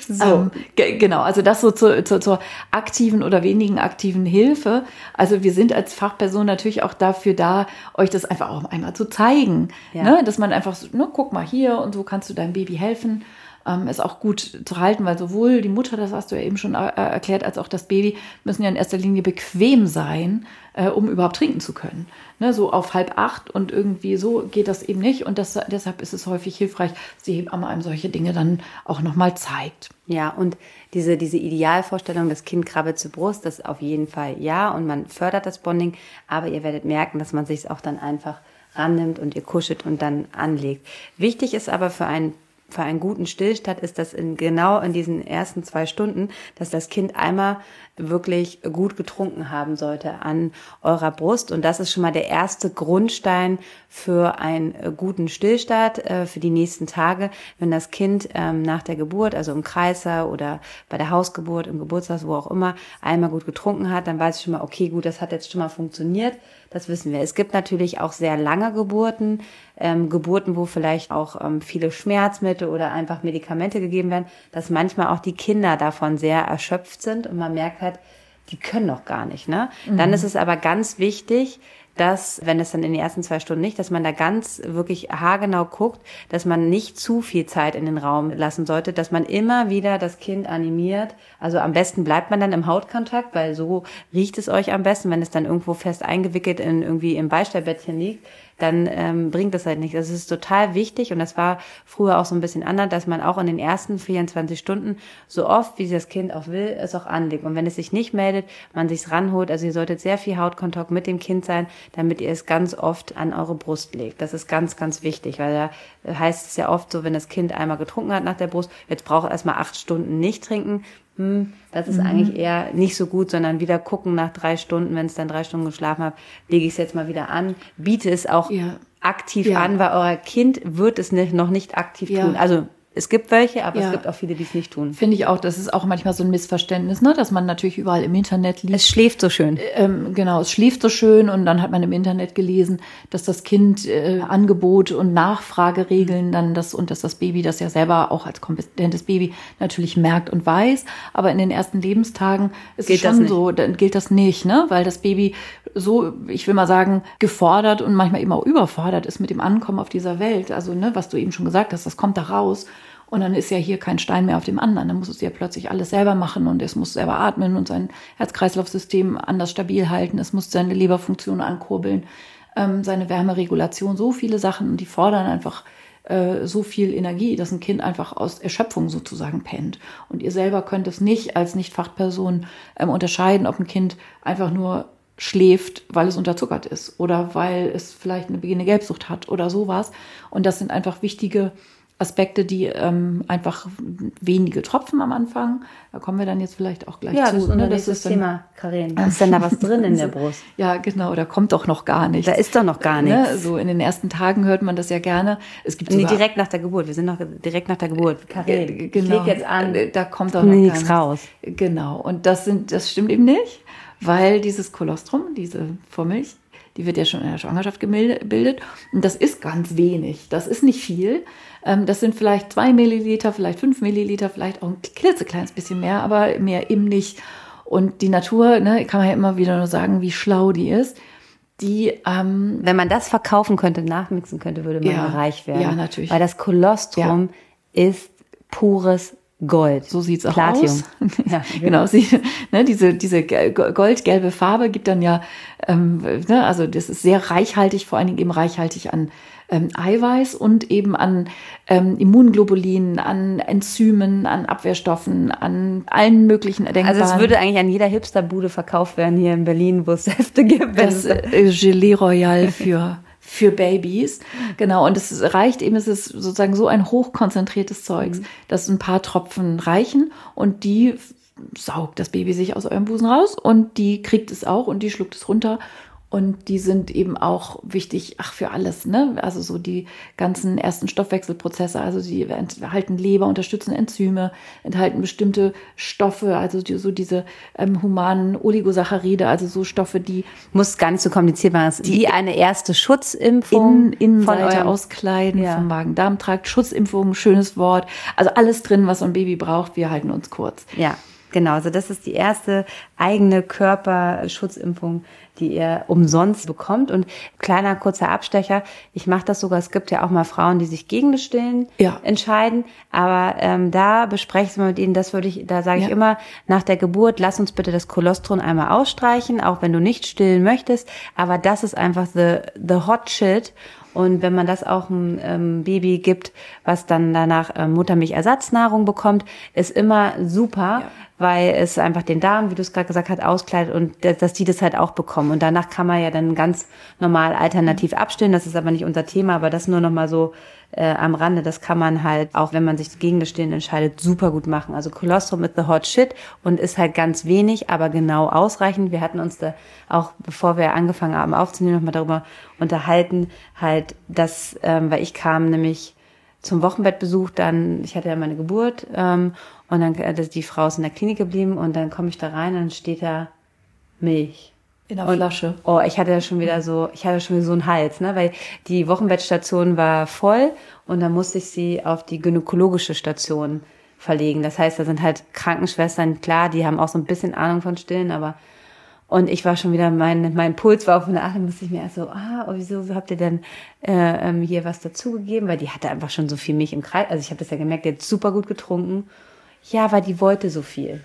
So, ähm, genau, also das so zur, zur, zur aktiven oder wenigen aktiven Hilfe. Also wir sind als Fachperson natürlich auch dafür da, euch das einfach auch einmal zu zeigen. Ja. Ne? Dass man einfach so, ne, guck mal hier und so kannst du deinem Baby helfen ähm, ist auch gut zu halten, weil sowohl die Mutter, das hast du ja eben schon äh, erklärt, als auch das Baby müssen ja in erster Linie bequem sein, äh, um überhaupt trinken zu können. Ne, so auf halb acht und irgendwie so geht das eben nicht. Und das, deshalb ist es häufig hilfreich, dass die einem solche Dinge dann auch nochmal zeigt. Ja, und diese, diese Idealvorstellung, das Kind krabbelt zur Brust, das auf jeden Fall ja. Und man fördert das Bonding, aber ihr werdet merken, dass man sich auch dann einfach rannimmt und ihr kuschelt und dann anlegt. Wichtig ist aber für einen für einen guten Stillstand ist das in genau in diesen ersten zwei Stunden, dass das Kind einmal wirklich gut getrunken haben sollte an eurer Brust. Und das ist schon mal der erste Grundstein für einen guten Stillstart äh, für die nächsten Tage, wenn das Kind ähm, nach der Geburt, also im Kreiser oder bei der Hausgeburt, im Geburtshaus, wo auch immer, einmal gut getrunken hat, dann weiß ich schon mal, okay, gut, das hat jetzt schon mal funktioniert. Das wissen wir. Es gibt natürlich auch sehr lange Geburten, ähm, Geburten, wo vielleicht auch ähm, viele Schmerzmittel oder einfach Medikamente gegeben werden, dass manchmal auch die Kinder davon sehr erschöpft sind und man merkt halt, die können noch gar nicht. Ne? Mhm. Dann ist es aber ganz wichtig, dass, wenn es dann in den ersten zwei Stunden nicht, dass man da ganz wirklich haargenau guckt, dass man nicht zu viel Zeit in den Raum lassen sollte, dass man immer wieder das Kind animiert. Also am besten bleibt man dann im Hautkontakt, weil so riecht es euch am besten, wenn es dann irgendwo fest eingewickelt in irgendwie im Beistellbettchen liegt dann ähm, bringt das halt nichts. Also es ist total wichtig und das war früher auch so ein bisschen anders, dass man auch in den ersten 24 Stunden so oft, wie das Kind auch will, es auch anlegt. Und wenn es sich nicht meldet, man sich's ranholt. Also ihr solltet sehr viel Hautkontakt mit dem Kind sein, damit ihr es ganz oft an eure Brust legt. Das ist ganz, ganz wichtig, weil da heißt es ja oft so, wenn das Kind einmal getrunken hat nach der Brust, jetzt braucht es erstmal acht Stunden nicht trinken, hm, das ist mhm. eigentlich eher nicht so gut, sondern wieder gucken nach drei Stunden, wenn es dann drei Stunden geschlafen hat, lege ich es jetzt mal wieder an, biete es auch ja. aktiv ja. an, weil euer Kind wird es nicht, noch nicht aktiv ja. tun. Also es gibt welche, aber ja. es gibt auch viele, die es nicht tun. Finde ich auch, das ist auch manchmal so ein Missverständnis, ne? dass man natürlich überall im Internet liest. Es schläft so schön. Ähm, genau, es schläft so schön und dann hat man im Internet gelesen, dass das Kind äh, Angebot und Nachfrageregeln dann das und dass das Baby das ja selber auch als kompetentes Baby natürlich merkt und weiß. Aber in den ersten Lebenstagen ist gilt es schon so, dann gilt das nicht, ne? weil das Baby so, ich will mal sagen, gefordert und manchmal eben auch überfordert ist mit dem Ankommen auf dieser Welt. Also, ne, was du eben schon gesagt hast, das kommt da raus. Und dann ist ja hier kein Stein mehr auf dem anderen. Dann muss es ja plötzlich alles selber machen und es muss selber atmen und sein Herz-Kreislauf-System anders stabil halten. Es muss seine Leberfunktion ankurbeln, ähm, seine Wärmeregulation, so viele Sachen und die fordern einfach äh, so viel Energie, dass ein Kind einfach aus Erschöpfung sozusagen pennt. Und ihr selber könnt es nicht als Nicht-Fachperson ähm, unterscheiden, ob ein Kind einfach nur schläft, weil es unterzuckert ist oder weil es vielleicht eine beginnende Gelbsucht hat oder sowas. Und das sind einfach wichtige Aspekte, die ähm, einfach wenige Tropfen am Anfang. Da kommen wir dann jetzt vielleicht auch gleich ja, zu. Das, ne? das ist das Thema, Karin. Ist denn da was drin in der Brust? Ja, genau. Da kommt doch noch gar nichts. Da ist doch noch gar ne? nichts. Ne? So in den ersten Tagen hört man das ja gerne. Es gibt nee, direkt nach der Geburt. Wir sind noch direkt nach der Geburt. Karin, genau. ich leg jetzt an. Da kommt doch noch nichts raus. Genau. Und das sind, das stimmt eben nicht, weil dieses Kolostrum, diese Vormilch, die wird ja schon in der Schwangerschaft gebildet. Und das ist ganz wenig. Das ist nicht viel. Ähm, das sind vielleicht zwei Milliliter, vielleicht fünf Milliliter, vielleicht auch ein klitzekleines bisschen mehr, aber mehr eben nicht. Und die Natur, ne, kann man ja immer wieder nur sagen, wie schlau die ist. Die, ähm, wenn man das verkaufen könnte, nachmixen könnte, würde man ja, reich werden. Ja, natürlich. Weil das Kolostrum ja. ist pures Gold. So sieht's auch Platinum. aus. ja, genau. Sie, ne, diese, diese goldgelbe Farbe gibt dann ja, ähm, ne, also das ist sehr reichhaltig, vor allen Dingen eben reichhaltig an ähm, Eiweiß und eben an ähm, Immunglobulinen, an Enzymen, an Abwehrstoffen, an allen möglichen denkbaren. Also es würde eigentlich an jeder Hipsterbude verkauft werden hier in Berlin, wo es Säfte gibt. Das äh, Gelee Royal für für Babys. Genau, und es reicht eben, es ist sozusagen so ein hochkonzentriertes Zeugs, mhm. dass ein paar Tropfen reichen und die saugt das Baby sich aus eurem Busen raus und die kriegt es auch und die schluckt es runter und die sind eben auch wichtig, ach, für alles, ne? Also so die ganzen ersten Stoffwechselprozesse, also sie enthalten Leber, unterstützen Enzyme, enthalten bestimmte Stoffe, also die, so diese ähm, humanen Oligosaccharide, also so Stoffe, die. Muss gar nicht so kompliziert machen. Die, die eine erste Schutzimpfung. In, Innenseite auskleiden ja. vom Magen-Darm-Trakt, Schutzimpfung, schönes Wort. Also alles drin, was so ein Baby braucht. Wir halten uns kurz. Ja. Genau, also das ist die erste eigene Körperschutzimpfung, die ihr umsonst bekommt. Und kleiner kurzer Abstecher, ich mache das sogar, es gibt ja auch mal Frauen, die sich gegen das Stillen ja. entscheiden. Aber ähm, da bespreche ich mal mit ihnen, das würde ich, da sage ja. ich immer, nach der Geburt, lass uns bitte das Kolostrum einmal ausstreichen, auch wenn du nicht stillen möchtest. Aber das ist einfach the, the hot shit. Und wenn man das auch einem ähm, Baby gibt, was dann danach ähm, Muttermilchersatznahrung bekommt, ist immer super, ja weil es einfach den Darm, wie du es gerade gesagt hast, auskleidet und dass die das halt auch bekommen. Bekommen. Und danach kann man ja dann ganz normal alternativ abstillen. Das ist aber nicht unser Thema, aber das nur noch mal so äh, am Rande. Das kann man halt, auch wenn man sich gegen das Stillen entscheidet, super gut machen. Also Colostrum ist the hot shit und ist halt ganz wenig, aber genau ausreichend. Wir hatten uns da auch, bevor wir angefangen haben aufzunehmen, noch mal darüber unterhalten, halt, dass, ähm, weil ich kam nämlich zum Wochenbettbesuch, dann, ich hatte ja meine Geburt, ähm, und dann, äh, die Frau ist in der Klinik geblieben und dann komme ich da rein und dann steht da Milch. In der und, Flasche. Oh, ich hatte schon wieder so, ich hatte schon wieder so einen Hals, ne, weil die Wochenbettstation war voll und dann musste ich sie auf die gynäkologische Station verlegen. Das heißt, da sind halt Krankenschwestern, klar, die haben auch so ein bisschen Ahnung von Stillen, aber und ich war schon wieder, mein, mein Puls war auf eine Art, musste ich mir erst so, ah, oh, wieso habt ihr denn äh, ähm, hier was dazugegeben? Weil die hatte einfach schon so viel Milch im Kreis. Also ich habe das ja gemerkt, die hat super gut getrunken. Ja, weil die wollte so viel.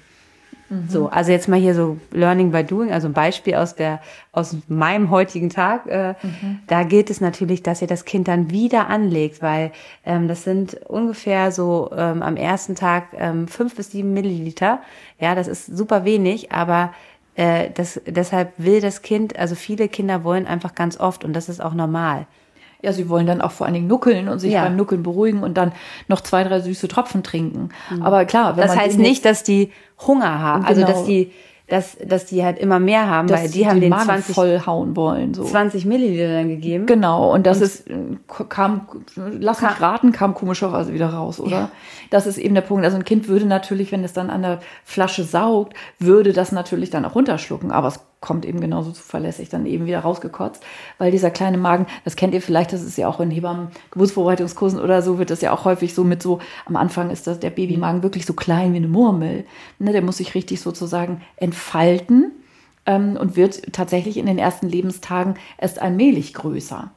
So, also jetzt mal hier so Learning by Doing, also ein Beispiel aus der aus meinem heutigen Tag. Äh, mhm. Da gilt es natürlich, dass ihr das Kind dann wieder anlegt, weil ähm, das sind ungefähr so ähm, am ersten Tag ähm, fünf bis sieben Milliliter. Ja, das ist super wenig, aber äh, das, deshalb will das Kind, also viele Kinder wollen einfach ganz oft und das ist auch normal. Ja, sie wollen dann auch vor allen Dingen nuckeln und sich ja. beim Nuckeln beruhigen und dann noch zwei, drei süße Tropfen trinken. Mhm. Aber klar, wenn das man heißt nicht, dass die Hunger haben, genau. also dass genau. die dass, dass die halt immer mehr haben, dass weil die haben den, den 20 vollhauen wollen, so. 20 Milliliter dann gegeben. Genau. Und das und ist, kam, lass mich raten, kam komischerweise wieder raus, oder? Ja. Das ist eben der Punkt. Also ein Kind würde natürlich, wenn es dann an der Flasche saugt, würde das natürlich dann auch runterschlucken. Aber es kommt eben genauso zuverlässig dann eben wieder rausgekotzt, weil dieser kleine Magen, das kennt ihr vielleicht, das ist ja auch in Hebammen, Geburtsvorbereitungskursen oder so, wird das ja auch häufig so mit so, am Anfang ist das der Babymagen wirklich so klein wie eine Murmel. Ne, der muss sich richtig sozusagen entfalten ähm, und wird tatsächlich in den ersten Lebenstagen erst allmählich größer.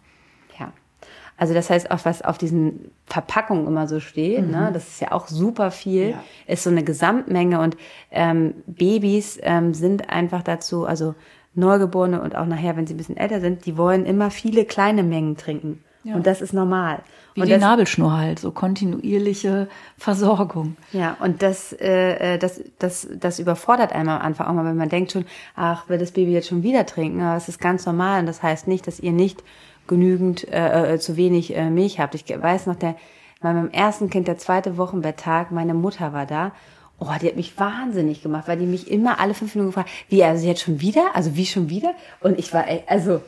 Also das heißt, auch was auf diesen Verpackungen immer so steht, ne, mhm. ne, das ist ja auch super viel, ja. ist so eine Gesamtmenge und ähm, Babys ähm, sind einfach dazu, also Neugeborene und auch nachher, wenn sie ein bisschen älter sind, die wollen immer viele kleine Mengen trinken. Ja. Und das ist normal. Wie und die das, Nabelschnur halt, so kontinuierliche Versorgung. Ja, und das, äh, äh, das, das, das überfordert einem am Anfang auch mal, wenn man denkt schon, ach, will das Baby jetzt schon wieder trinken? Aber es ist ganz normal und das heißt nicht, dass ihr nicht genügend, äh, äh, zu wenig äh, Milch habt. Ich weiß noch, der, bei meinem ersten Kind, der zweite Wochenbetttag, meine Mutter war da. Oh, die hat mich wahnsinnig gemacht, weil die mich immer alle fünf Minuten gefragt, wie, also jetzt schon wieder? Also wie schon wieder? Und ich war, ey, also,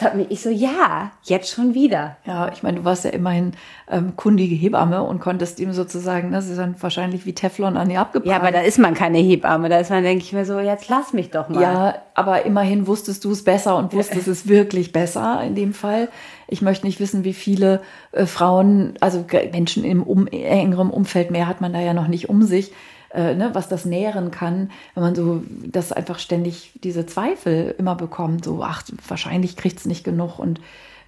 hat mich, ich so, ja, jetzt schon wieder. Ja, ich meine, du warst ja immerhin ähm, kundige Hebamme und konntest ihm sozusagen, das ist dann wahrscheinlich wie Teflon an ihr abgepackt. Ja, aber da ist man keine Hebamme, da ist man, denke ich mir so, jetzt lass mich doch mal. Ja, aber immerhin wusstest du es besser und wusstest es wirklich besser in dem Fall. Ich möchte nicht wissen, wie viele äh, Frauen, also Menschen im um, engeren Umfeld, mehr hat man da ja noch nicht um sich, äh, ne, was das nähren kann, wenn man so das einfach ständig diese Zweifel immer bekommt, so ach, wahrscheinlich kriegt es nicht genug und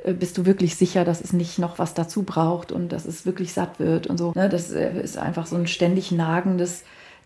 äh, bist du wirklich sicher, dass es nicht noch was dazu braucht und dass es wirklich satt wird und so. Ne, das äh, ist einfach so ein ständig nagendes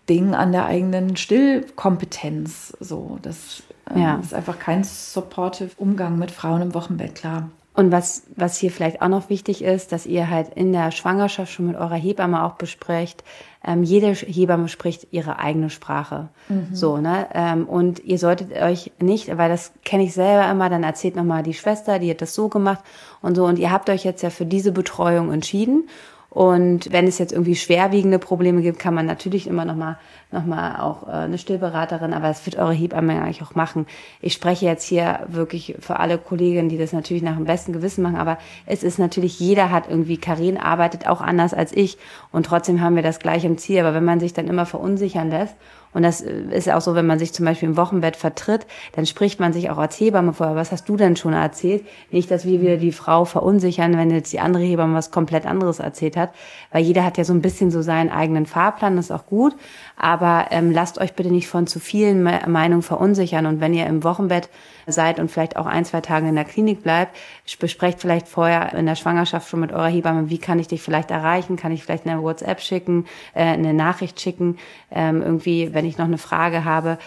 Ding an der eigenen Stillkompetenz. So, das äh, ja. ist einfach kein supportive Umgang mit Frauen im Wochenbett, klar. Und was, was hier vielleicht auch noch wichtig ist, dass ihr halt in der Schwangerschaft schon mit eurer Hebamme auch besprecht. Ähm, jede Hebamme spricht ihre eigene Sprache. Mhm. So, ne? Ähm, und ihr solltet euch nicht, weil das kenne ich selber immer, dann erzählt nochmal die Schwester, die hat das so gemacht und so. Und ihr habt euch jetzt ja für diese Betreuung entschieden. Und wenn es jetzt irgendwie schwerwiegende Probleme gibt, kann man natürlich immer noch mal nochmal auch äh, eine Stillberaterin, aber das wird eure Hebamme eigentlich auch machen. Ich spreche jetzt hier wirklich für alle Kolleginnen, die das natürlich nach dem besten Gewissen machen, aber es ist natürlich, jeder hat irgendwie, Karin arbeitet auch anders als ich und trotzdem haben wir das gleiche im Ziel, aber wenn man sich dann immer verunsichern lässt und das ist ja auch so, wenn man sich zum Beispiel im Wochenbett vertritt, dann spricht man sich auch als Hebamme vorher, was hast du denn schon erzählt? Nicht, dass wir wieder die Frau verunsichern, wenn jetzt die andere Hebamme was komplett anderes erzählt hat, weil jeder hat ja so ein bisschen so seinen eigenen Fahrplan, das ist auch gut, aber ähm, lasst euch bitte nicht von zu vielen Meinungen verunsichern. Und wenn ihr im Wochenbett seid und vielleicht auch ein, zwei Tage in der Klinik bleibt, besprecht vielleicht vorher in der Schwangerschaft schon mit eurer Hebamme, wie kann ich dich vielleicht erreichen, kann ich vielleicht eine WhatsApp schicken, äh, eine Nachricht schicken, ähm, irgendwie, wenn ich noch eine Frage habe,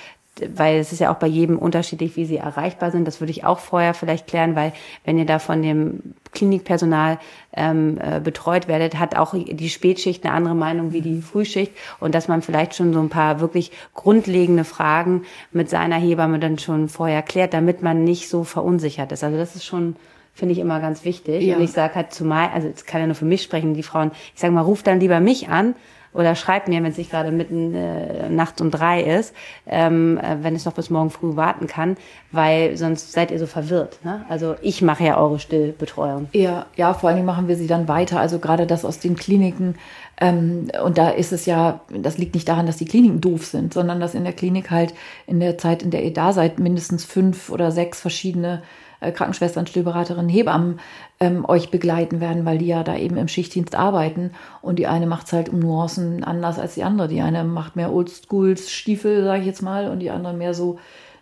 weil es ist ja auch bei jedem unterschiedlich, wie sie erreichbar sind. Das würde ich auch vorher vielleicht klären, weil wenn ihr da von dem Klinikpersonal ähm, äh, betreut werdet, hat auch die Spätschicht eine andere Meinung wie die Frühschicht und dass man vielleicht schon so ein paar wirklich grundlegende Fragen mit seiner Hebamme dann schon vorher klärt, damit man nicht so verunsichert ist. Also das ist schon finde ich immer ganz wichtig. Ja. Und ich sage halt zumal, also es kann ja nur für mich sprechen, die Frauen, ich sage mal, ruft dann lieber mich an, oder schreibt mir, wenn es nicht gerade mitten äh, nachts um drei ist, ähm, äh, wenn es noch bis morgen früh warten kann, weil sonst seid ihr so verwirrt. Ne? Also ich mache ja eure Stillbetreuung. Ja, ja, vor allen Dingen machen wir sie dann weiter. Also gerade das aus den Kliniken. Ähm, und da ist es ja, das liegt nicht daran, dass die Kliniken doof sind, sondern dass in der Klinik halt in der Zeit, in der ihr da seid, mindestens fünf oder sechs verschiedene Krankenschwestern, Stillberaterinnen, Hebammen ähm, euch begleiten werden, weil die ja da eben im Schichtdienst arbeiten. Und die eine macht es halt um Nuancen anders als die andere. Die eine macht mehr Oldschools-Stiefel, sage ich jetzt mal, und die andere mehr so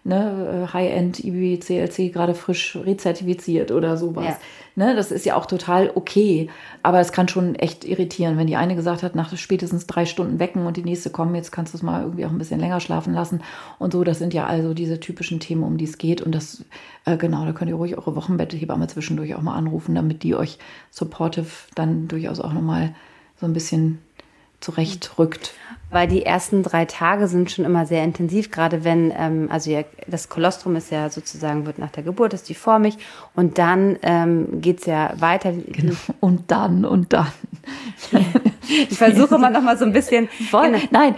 ne, äh, High-End IBCLC gerade frisch rezertifiziert oder sowas. Ja. Ne, das ist ja auch total okay. Aber es kann schon echt irritieren, wenn die eine gesagt hat, nach spätestens drei Stunden wecken und die nächste kommen, jetzt kannst du es mal irgendwie auch ein bisschen länger schlafen lassen und so. Das sind ja also diese typischen Themen, um die es geht. Und das, äh, genau, da könnt ihr ruhig eure Wochenbetthebamme zwischendurch auch mal anrufen, damit die euch supportive dann durchaus auch nochmal so ein bisschen zurechtrückt weil die ersten drei Tage sind schon immer sehr intensiv, gerade wenn, ähm, also ja, das Kolostrum ist ja sozusagen, wird nach der Geburt, ist die formig und dann ähm, geht's ja weiter. Genau. Und dann, und dann. ich versuche mal noch mal so ein bisschen. Voll, genau. Nein,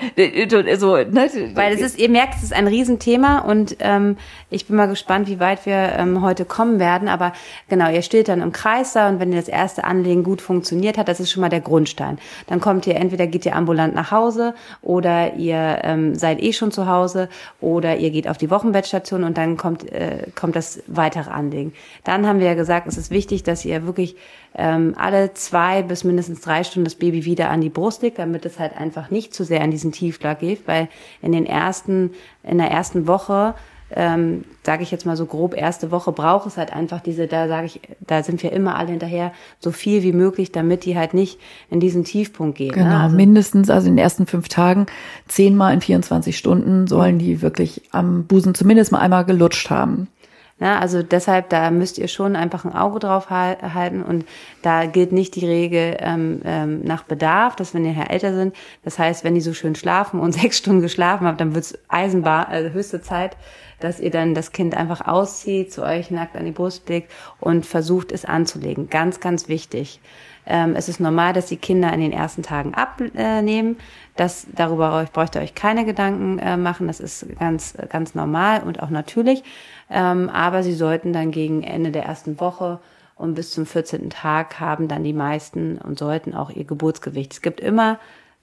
so, ne, weil es ist, ihr merkt, es ist ein Riesenthema und ähm, ich bin mal gespannt, wie weit wir ähm, heute kommen werden. Aber genau, ihr steht dann im Kreis da und wenn ihr das erste Anlegen gut funktioniert hat, das ist schon mal der Grundstein. Dann kommt ihr entweder geht ihr ambulant nach Hause oder ihr ähm, seid eh schon zu Hause oder ihr geht auf die Wochenbettstation und dann kommt, äh, kommt das weitere Anlegen. Dann haben wir ja gesagt, es ist wichtig, dass ihr wirklich ähm, alle zwei bis mindestens drei Stunden das Baby wieder an die Brust legt, damit es halt einfach nicht zu sehr an diesen Tiefschlag geht, weil in den ersten, in der ersten Woche ähm, sage ich jetzt mal so grob, erste Woche braucht es halt einfach diese, da sage ich, da sind wir immer alle hinterher, so viel wie möglich, damit die halt nicht in diesen Tiefpunkt gehen. Ne? Genau, ne? also, mindestens, also in den ersten fünf Tagen, zehnmal in 24 Stunden sollen die wirklich am Busen zumindest mal einmal gelutscht haben. Ja, also deshalb, da müsst ihr schon einfach ein Auge drauf halten und da gilt nicht die Regel ähm, ähm, nach Bedarf, dass wenn ihr ja älter sind, das heißt, wenn die so schön schlafen und sechs Stunden geschlafen habt, dann wird's Eisenbar, also höchste Zeit, dass ihr dann das Kind einfach auszieht, zu euch nackt an die Brust legt und versucht es anzulegen. Ganz, ganz wichtig. Ähm, es ist normal, dass die Kinder in den ersten Tagen abnehmen. Das, darüber braucht ihr euch keine Gedanken äh, machen. Das ist ganz, ganz normal und auch natürlich. Ähm, aber sie sollten dann gegen Ende der ersten Woche und bis zum 14. Tag haben dann die meisten und sollten auch ihr Geburtsgewicht. Es gibt immer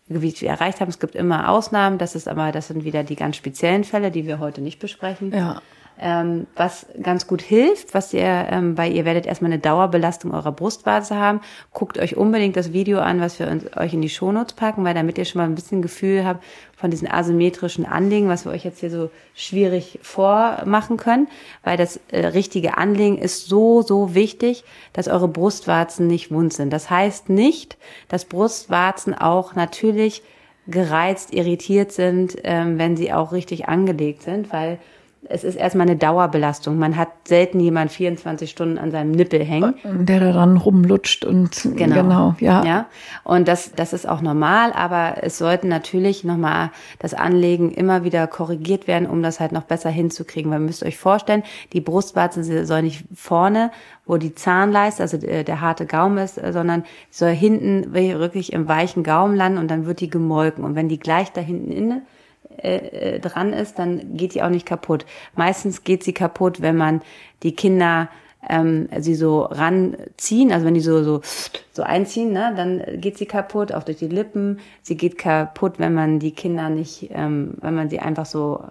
Gewicht erreicht haben. Es gibt immer Ausnahmen. Das ist aber, das sind wieder die ganz speziellen Fälle, die wir heute nicht besprechen. Ja. Ähm, was ganz gut hilft, was ihr, ähm, weil ihr werdet erstmal eine Dauerbelastung eurer Brustwarze haben. Guckt euch unbedingt das Video an, was wir uns, euch in die Shownotes packen, weil damit ihr schon mal ein bisschen Gefühl habt von diesen asymmetrischen Anlegen, was wir euch jetzt hier so schwierig vormachen können, weil das äh, richtige Anlegen ist so, so wichtig, dass eure Brustwarzen nicht wund sind. Das heißt nicht, dass Brustwarzen auch natürlich gereizt, irritiert sind, ähm, wenn sie auch richtig angelegt sind, weil es ist erstmal eine Dauerbelastung. Man hat selten jemand 24 Stunden an seinem Nippel hängen. Der da dann rumlutscht und genau, genau ja. ja. Und das, das ist auch normal, aber es sollten natürlich nochmal das Anlegen immer wieder korrigiert werden, um das halt noch besser hinzukriegen. Weil ihr müsst euch vorstellen, die Brustwarze soll nicht vorne, wo die Zahnleiste, also der, der harte Gaumen ist, sondern soll hinten wirklich im weichen Gaumen landen und dann wird die gemolken. Und wenn die gleich da hinten inne äh, äh, dran ist, dann geht die auch nicht kaputt. Meistens geht sie kaputt, wenn man die Kinder ähm, sie so ranziehen, also wenn die so so so einziehen, ne, dann geht sie kaputt, auch durch die Lippen. Sie geht kaputt, wenn man die Kinder nicht, ähm, wenn man sie einfach so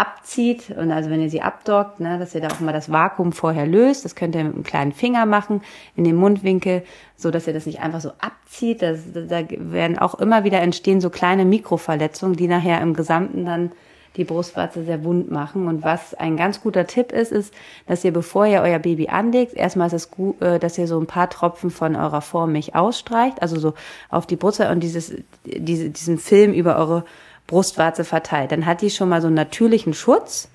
abzieht und also wenn ihr sie abdockt, ne, dass ihr da auch mal das Vakuum vorher löst, das könnt ihr mit einem kleinen Finger machen in den Mundwinkel, so dass ihr das nicht einfach so abzieht. Das, da werden auch immer wieder entstehen so kleine Mikroverletzungen, die nachher im Gesamten dann die Brustwarze sehr wund machen. Und was ein ganz guter Tipp ist, ist, dass ihr, bevor ihr euer Baby anlegt, erstmal ist es gut, äh, dass ihr so ein paar Tropfen von eurer Vormilch ausstreicht, also so auf die Brust und dieses, diese, diesen Film über eure Brustwarze verteilt. Dann hat die schon mal so einen natürlichen Schutz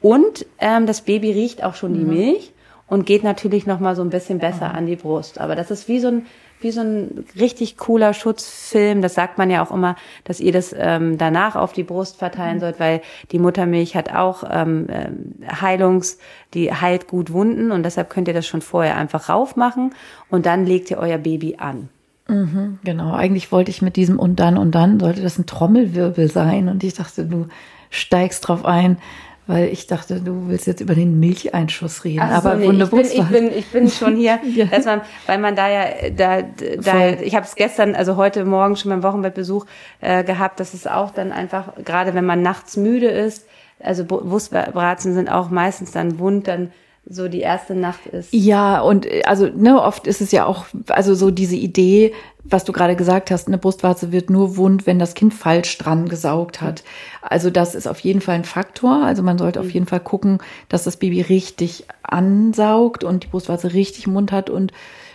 und ähm, das Baby riecht auch schon die Mhm. Milch und geht natürlich noch mal so ein bisschen besser an die Brust. Aber das ist wie so ein wie so ein richtig cooler Schutzfilm. Das sagt man ja auch immer, dass ihr das ähm, danach auf die Brust verteilen Mhm. sollt, weil die Muttermilch hat auch ähm, ähm, Heilungs, die heilt gut Wunden und deshalb könnt ihr das schon vorher einfach raufmachen und dann legt ihr euer Baby an. Genau, eigentlich wollte ich mit diesem und dann und dann sollte das ein Trommelwirbel sein und ich dachte, du steigst drauf ein, weil ich dachte, du willst jetzt über den Milcheinschuss reden. So, aber nee, wunderbar. ich, bin, ich, bin, ich bin schon hier, Ja. dass man, weil man da ja, da, da Voll. ich habe es gestern, also heute Morgen schon beim Wochenbettbesuch äh, gehabt, dass es auch dann einfach, gerade wenn man nachts müde ist, also Brustwarzen sind auch meistens dann wund, dann so die erste Nacht ist. Ja, und äh, also ne, oft ist es ja auch, also so diese Idee, was du gerade gesagt hast, eine Brustwarze wird nur wund, wenn das Kind falsch dran gesaugt hat. Also das ist auf jeden Fall ein Faktor. Also man sollte auf jeden Fall gucken, dass das Baby richtig ansaugt und die Brustwarze richtig im Mund hat und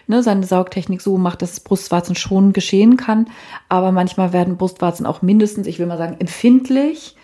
ne, seine Saugtechnik so macht, dass Brustwarzen schon geschehen kann. Aber manchmal werden Brustwarzen auch mindestens, ich will mal sagen, empfindlich.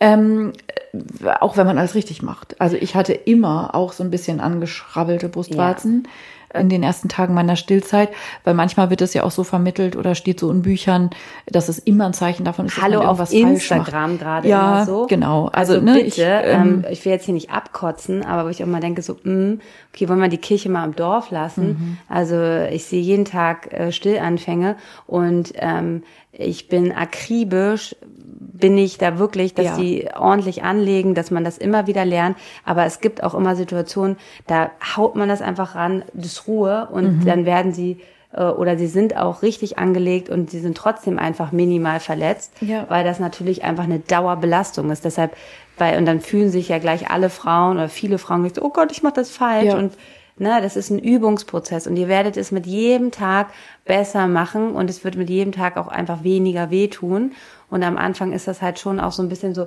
Ähm, äh, auch wenn man alles richtig macht. Also ich hatte immer auch so ein bisschen angeschrabbelte Brustwarzen in den ersten Tagen meiner Stillzeit, weil manchmal wird es ja auch so vermittelt oder steht so in Büchern, dass es immer ein Zeichen davon ist, dass Hallo man auf irgendwas macht. Instagram gerade Ja, immer so. genau. Also, Also, ne, bitte, ich, ähm, ähm, ich will jetzt hier nicht abkotzen, aber wo ich auch mal denke so, mh, okay, wollen wir die Kirche mal im Dorf lassen? Mhm. Also ich sehe jeden Tag äh, Stillanfänge und ähm, ich bin akribisch, bin ich da wirklich, dass Ja. die ordentlich anlegen, dass man das immer wieder lernt. Aber es gibt auch immer Situationen, da haut man das einfach ran, das Ruhe Mhm. und dann werden sie äh, oder sie sind auch richtig angelegt und sie sind trotzdem einfach minimal verletzt, Ja. weil das natürlich einfach eine Dauerbelastung ist. Deshalb, weil, und dann fühlen sich ja gleich alle Frauen oder viele Frauen so, oh Gott, ich mache das falsch Ja. und Ne, das ist ein Übungsprozess und ihr werdet es mit jedem Tag besser machen und es wird mit jedem Tag auch einfach weniger wehtun. Und am Anfang ist das halt schon auch so ein bisschen so,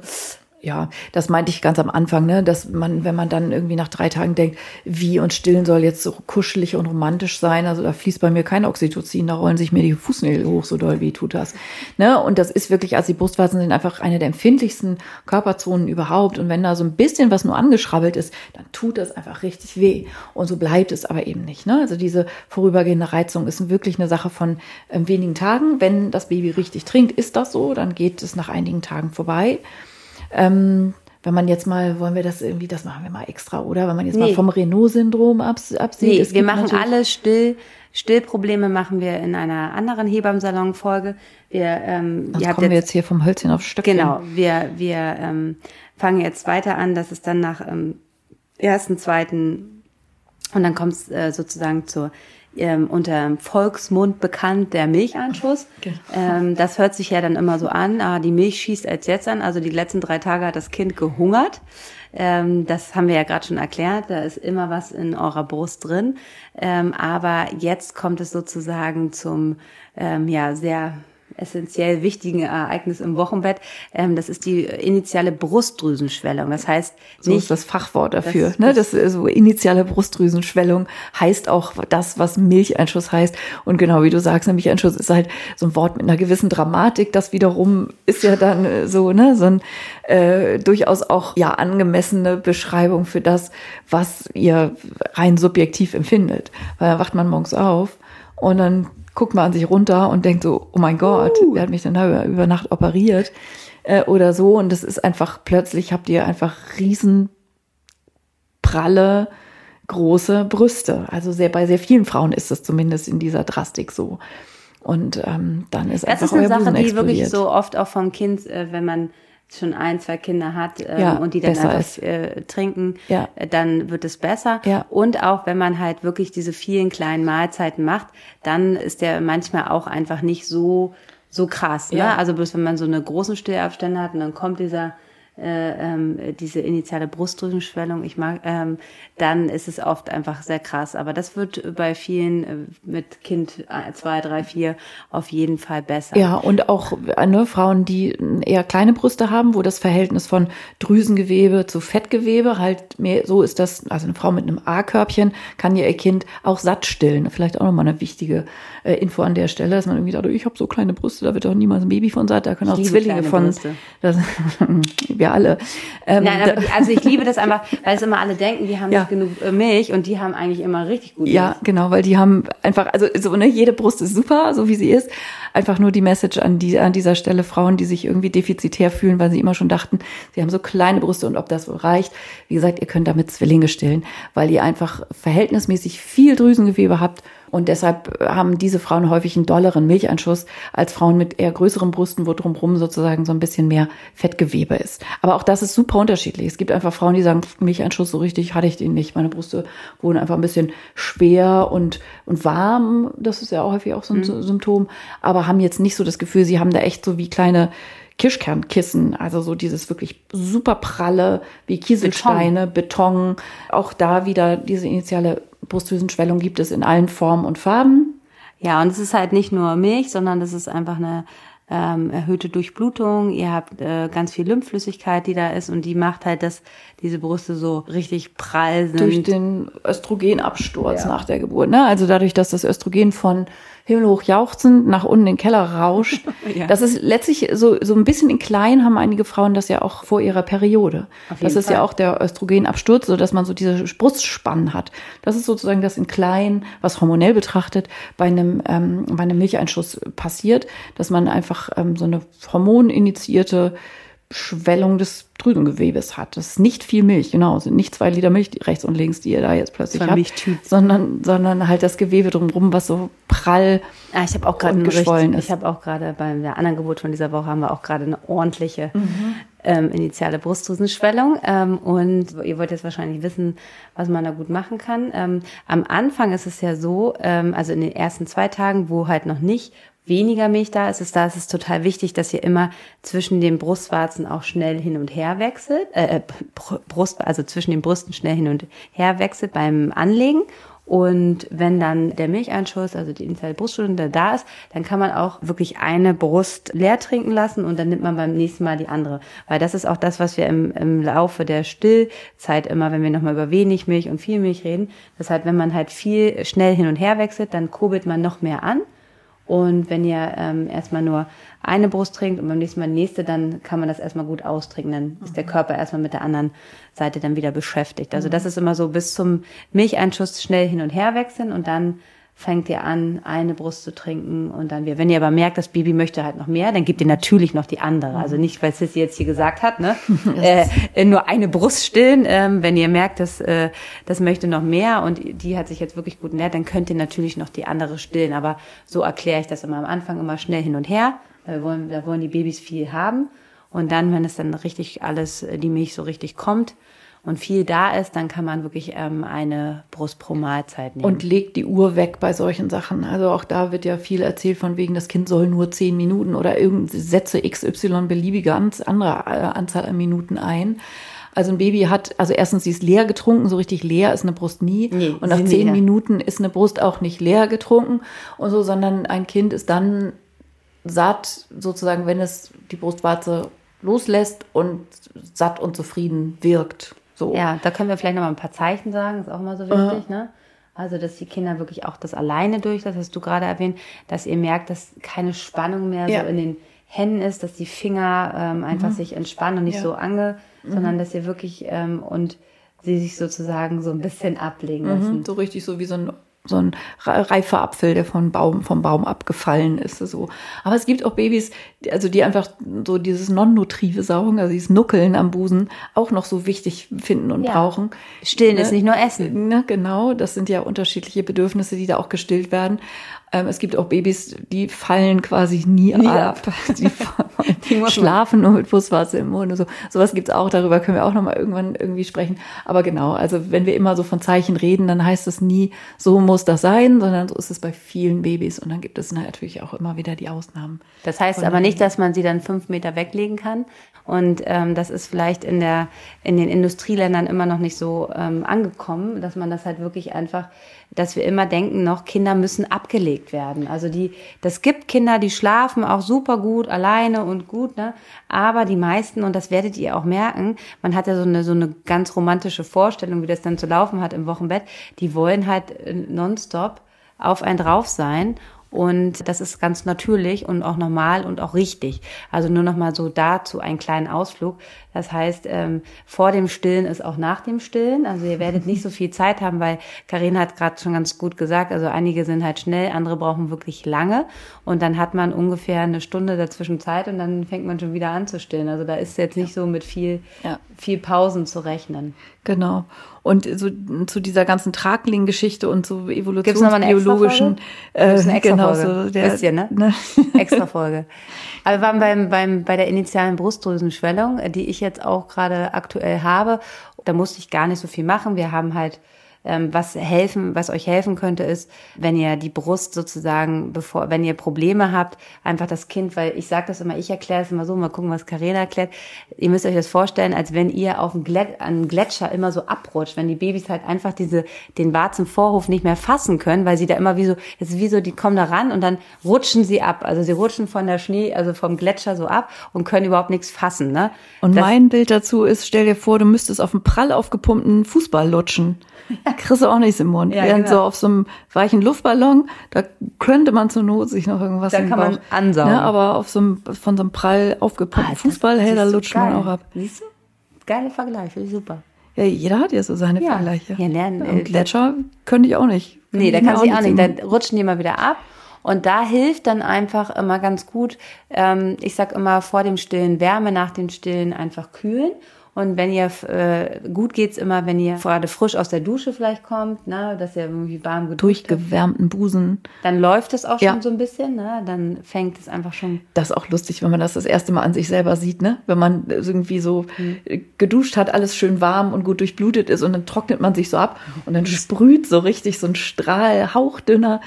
Ja, das meinte ich ganz am Anfang, ne, dass man, wenn man dann irgendwie nach drei Tagen denkt, wie und stillen soll jetzt so kuschelig und romantisch sein, also da fließt bei mir kein Oxytocin, da rollen sich mir die Fußnägel hoch, so doll wie tut das. Ne, und das ist wirklich, also die Brustwarzen sind einfach eine der empfindlichsten Körperzonen überhaupt und wenn da so ein bisschen was nur angeschrabbelt ist, dann tut das einfach richtig weh und so bleibt es aber eben nicht, ne, also diese vorübergehende Reizung ist wirklich eine Sache von ähm, wenigen Tagen, wenn das Baby richtig trinkt, ist das so, dann geht es nach einigen Tagen vorbei. Ähm, wenn man jetzt mal, wollen wir das irgendwie, das machen wir mal extra, oder? Wenn man jetzt mal Nee. vom Renault-Syndrom abs absieht. nee, wir machen alle still. Stillprobleme machen wir in einer anderen Hebammsalon-Folge. Wir, ähm, Sonst ihr habt kommen wir jetzt hier vom Hölzchen auf Stöckchen. Genau, wir, wir ähm, fangen jetzt weiter an, dass es dann nach ähm, ersten, zweiten und dann kommt es äh, sozusagen zur ähm, unter Volksmund bekannt der Milchanschuss. Genau. Ähm, das hört sich ja dann immer so an, ah, die Milch schießt als jetzt an. Also die letzten drei Tage hat das Kind gehungert. Ähm, das haben wir ja gerade schon erklärt. Da ist immer was in eurer Brust drin. Ähm, aber jetzt kommt es sozusagen zum ähm, ja sehr essentiell wichtigen Ereignis im Wochenbett. Ähm, das ist die initiale Brustdrüsenschwellung. Das heißt So nicht ist das Fachwort dafür. Das- ne? Das ist so initiale Brustdrüsenschwellung heißt auch das, was Milcheinschuss heißt. Und genau wie du sagst, ein Milcheinschuss ist halt so ein Wort mit einer gewissen Dramatik. Das wiederum ist ja dann äh, so, ne, so ein äh, durchaus auch ja angemessene Beschreibung für das, was ihr rein subjektiv empfindet. Weil da wacht man morgens auf und dann guckt man an sich runter und denkt so, oh mein Gott, wer hat mich denn da über, Nacht operiert? Äh, oder so. Und das ist einfach, plötzlich habt ihr einfach riesen pralle, große Brüste. Also sehr, bei sehr vielen Frauen ist das zumindest in dieser Drastik so. Und ähm, dann ist Das einfach ist eine Sache, die wirklich so oft auch vom Kind, äh, wenn man schon ein, zwei Kinder hat ähm, Ja, und die dann einfach äh, trinken, Ja. äh, dann wird es besser. Ja. Und auch wenn man halt wirklich diese vielen kleinen Mahlzeiten macht, dann ist der manchmal auch einfach nicht so so krass. Ne? Ja. Also bloß wenn man so eine großen Stillabstände hat und dann kommt dieser äh, ähm, diese initiale Brustdrüsenschwellung, ich mag, ähm, dann ist es oft einfach sehr krass. Aber das wird bei vielen äh, mit Kind zwei, drei, vier auf jeden Fall besser. Ja, und auch ne, Frauen, die eher kleine Brüste haben, wo das Verhältnis von Drüsengewebe zu Fettgewebe halt mehr, so ist das, also eine Frau mit einem A-Körbchen kann ja ihr Kind auch satt stillen. Vielleicht auch nochmal eine wichtige äh, Info an der Stelle, dass man irgendwie sagt, ich habe so kleine Brüste, da wird doch niemals ein Baby von satt, da können auch Zwillinge von. Das, wir alle. Ähm, Nein, die, also ich liebe das einfach, weil es immer alle denken, die haben ja. nicht genug äh, Milch und die haben eigentlich immer richtig gut Ja, Milch. genau, weil die haben einfach, also so, ne, jede Brust ist super, so wie sie ist. Einfach nur die Message an, die, an dieser Stelle Frauen, die sich irgendwie defizitär fühlen, weil sie immer schon dachten, sie haben so kleine Brüste und ob das wohl reicht. Wie gesagt, ihr könnt damit Zwillinge stillen, weil ihr einfach verhältnismäßig viel Drüsengewebe habt und deshalb haben diese Frauen häufig einen dolleren Milcheinschuss als Frauen mit eher größeren Brüsten, wo drumherum sozusagen so ein bisschen mehr Fettgewebe ist. Aber auch das ist super unterschiedlich. Es gibt einfach Frauen, die sagen, Milcheinschuss so richtig hatte ich den nicht. Meine Brüste wurden einfach ein bisschen schwer und, und warm. Das ist ja auch häufig auch so ein mhm. Symptom. Aber haben jetzt nicht so das Gefühl, sie haben da echt so wie kleine Kirschkernkissen, also so dieses wirklich super pralle, wie Kieselsteine, Beton. Beton. Auch da wieder diese initiale Brustdrüsenschwellung gibt es in allen Formen und Farben. Ja, und es ist halt nicht nur Milch, sondern das ist einfach eine ähm, erhöhte Durchblutung. Ihr habt äh, ganz viel Lymphflüssigkeit, die da ist und die macht halt, dass diese Brüste so richtig prall sind. Durch den Östrogenabsturz ja. nach der Geburt. Ne? Also dadurch, dass das Östrogen von himmelhoch jauchzend nach unten in den Keller rauscht. ja. Das ist letztlich so, so ein bisschen in klein haben einige Frauen das ja auch vor ihrer Periode. Das ist Fall. ja auch der Östrogenabsturz, so dass man so diese Brustspannen hat. Das ist sozusagen das in klein, was hormonell betrachtet bei einem, ähm, bei einem Milcheinschuss passiert, dass man einfach ähm, so eine hormoninitiierte Schwellung des Drüsengewebes hat. Das ist nicht viel Milch, genau. Sind nicht zwei Liter Milch rechts und links, die ihr da jetzt plötzlich habt, sondern, sondern halt das Gewebe drumherum, was so prall ah, ich habe auch gerade geschwollen ist. Ich habe auch gerade bei der anderen Geburt von dieser Woche haben wir auch gerade eine ordentliche mhm. ähm, initiale Brustdrüsenschwellung. Ähm, und ihr wollt jetzt wahrscheinlich wissen, was man da gut machen kann. Ähm, am Anfang ist es ja so, ähm, also in den ersten zwei Tagen, wo halt noch nicht weniger Milch da ist, ist da ist es total wichtig, dass ihr immer zwischen den Brustwarzen auch schnell hin und her wechselt, äh, äh Brust, also zwischen den Brüsten schnell hin und her wechselt beim Anlegen. Und wenn dann der Milcheinschuss, also die initiale Bruststunde da ist, dann kann man auch wirklich eine Brust leer trinken lassen und dann nimmt man beim nächsten Mal die andere. Weil das ist auch das, was wir im, im Laufe der Stillzeit immer, wenn wir nochmal über wenig Milch und viel Milch reden, das heißt, wenn man halt viel schnell hin und her wechselt, dann kurbelt man noch mehr an und wenn ihr ähm, erstmal nur eine Brust trinkt und beim nächsten Mal die nächste, dann kann man das erstmal gut austrinken. Dann ist der Körper erstmal mit der anderen Seite dann wieder beschäftigt. Also das ist immer so bis zum Milcheinschuss schnell hin und her wechseln und dann fängt ihr an, eine Brust zu trinken und dann wir. Wenn ihr aber merkt, das Baby möchte halt noch mehr, dann gebt ihr natürlich noch die andere. Also nicht, weil Sissy jetzt hier gesagt hat, ne? äh, nur eine Brust stillen. Ähm, wenn ihr merkt, dass äh, das möchte noch mehr und die hat sich jetzt wirklich gut nährt, dann könnt ihr natürlich noch die andere stillen. Aber so erkläre ich das immer am Anfang immer schnell hin und her. Weil wir wollen, da wollen die Babys viel haben. Und dann, wenn es dann richtig alles, die Milch so richtig kommt, und viel da ist, dann kann man wirklich ähm, eine Brust pro Mahlzeit nehmen. Und legt die Uhr weg bei solchen Sachen. Also auch da wird ja viel erzählt von wegen, das Kind soll nur zehn Minuten oder irgend setze XY beliebige andere äh, Anzahl an Minuten ein. Also ein Baby hat, also erstens, sie ist leer getrunken, so richtig leer ist eine Brust nie. Nee, und nach zehn Minuten ist eine Brust auch nicht leer getrunken und so, sondern ein Kind ist dann satt, sozusagen, wenn es die Brustwarze loslässt und satt und zufrieden wirkt. So. Ja, da können wir vielleicht noch mal ein paar Zeichen sagen, ist auch immer so wichtig, uh. ne? Also, dass die Kinder wirklich auch das alleine durch, das hast du gerade erwähnt, dass ihr merkt, dass keine Spannung mehr ja. so in den Händen ist, dass die Finger ähm, einfach mhm. sich entspannen und nicht ja. so ange, mhm. sondern dass ihr wirklich ähm, und sie sich sozusagen so ein bisschen ablegen mhm. lassen. So richtig so wie so ein so ein reifer Apfel, der vom Baum, vom Baum abgefallen ist. So. Aber es gibt auch Babys, also die einfach so dieses non-nutrive Saugen, also dieses Nuckeln am Busen, auch noch so wichtig finden und ja. brauchen. Stillen ne? ist nicht nur Essen. Ne, genau, das sind ja unterschiedliche Bedürfnisse, die da auch gestillt werden. Ähm, es gibt auch Babys, die fallen quasi nie, nie ab. ab. Die, die schlafen nur mit Brustwarze im Mund und so. Sowas gibt's auch, darüber können wir auch nochmal irgendwann irgendwie sprechen. Aber genau, also wenn wir immer so von Zeichen reden, dann heißt es nie, so muss das sein, sondern so ist es bei vielen Babys. Und dann gibt es natürlich auch immer wieder die Ausnahmen. Das heißt aber nicht, dass man sie dann fünf Meter weglegen kann. Und ähm, das ist vielleicht in der in den Industrieländern immer noch nicht so ähm, angekommen, dass man das halt wirklich einfach dass wir immer denken noch, Kinder müssen abgelegt werden. Also die, das gibt Kinder, die schlafen auch super gut alleine und gut, ne? Aber die meisten, und das werdet ihr auch merken, man hat ja so eine, so eine ganz romantische Vorstellung, wie das dann zu laufen hat im Wochenbett, die wollen halt äh, nonstop auf ein drauf sein und das ist ganz natürlich und auch normal und auch richtig. Also nur noch mal so dazu einen kleinen Ausflug. Das heißt, ähm, vor dem Stillen ist auch nach dem Stillen. Also ihr werdet nicht so viel Zeit haben, weil Karin hat gerade schon ganz gut gesagt, also einige sind halt schnell, andere brauchen wirklich lange. Und dann hat man ungefähr eine Stunde dazwischen Zeit und dann fängt man schon wieder an zu stillen. Also da ist jetzt nicht so mit viel, ja. viel Pausen zu rechnen. Genau. Und so zu dieser ganzen Tragling-Geschichte und so evolutionsbiologischen, äh, genau so der, ihr, ne? ne? Extra Folge. Aber wir waren beim, beim, bei der initialen Brustdrüsenschwellung, die ich jetzt auch gerade aktuell habe. Da musste ich gar nicht so viel machen. Wir haben halt was helfen, was euch helfen könnte, ist, wenn ihr die Brust sozusagen, bevor, wenn ihr Probleme habt, einfach das Kind, weil ich sage das immer, ich erkläre es immer so, mal gucken, was Karina erklärt. Ihr müsst euch das vorstellen, als wenn ihr auf einem, Glett, einem Gletscher immer so abrutscht, wenn die Babys halt einfach diese, den Warzenvorhof nicht mehr fassen können, weil sie da immer wie so, es ist wie so, die kommen da ran und dann rutschen sie ab. Also sie rutschen von der Schnee, also vom Gletscher so ab und können überhaupt nichts fassen. Ne? Und das, mein Bild dazu ist, stell dir vor, du müsstest auf einem prall aufgepumpten Fußball lutschen. Kriegst du auch nichts im Mund. Ja, Während genau. so auf so einem weichen Luftballon, da könnte man zur Not sich noch irgendwas Da kann man ansaugen. Ja, aber auf so einem, von so einem prall aufgepumpten ah, Fußball, hey, da lutscht man auch ab. Siehst du? Geile Vergleich, finde ich super. Ja, jeder hat ja so seine ja. Vergleiche. Ja, lernen. Und äh, Gletscher könnte ich auch nicht. Nee, da kann sie auch nicht. Da rutschen die mal wieder ab. Und da hilft dann einfach immer ganz gut, ähm, ich sag immer vor dem Stillen Wärme, nach dem Stillen einfach kühlen und wenn ihr, äh, gut geht's immer, wenn ihr gerade frisch aus der Dusche vielleicht kommt, ne, dass ihr irgendwie warm geduscht Durchgewärmten Busen. Dann läuft es auch ja. schon so ein bisschen, ne, dann fängt es einfach schon. Das ist auch lustig, wenn man das das erste Mal an sich selber sieht, ne, wenn man irgendwie so mhm. geduscht hat, alles schön warm und gut durchblutet ist und dann trocknet man sich so ab und dann sprüht so richtig so ein Strahl, hauchdünner,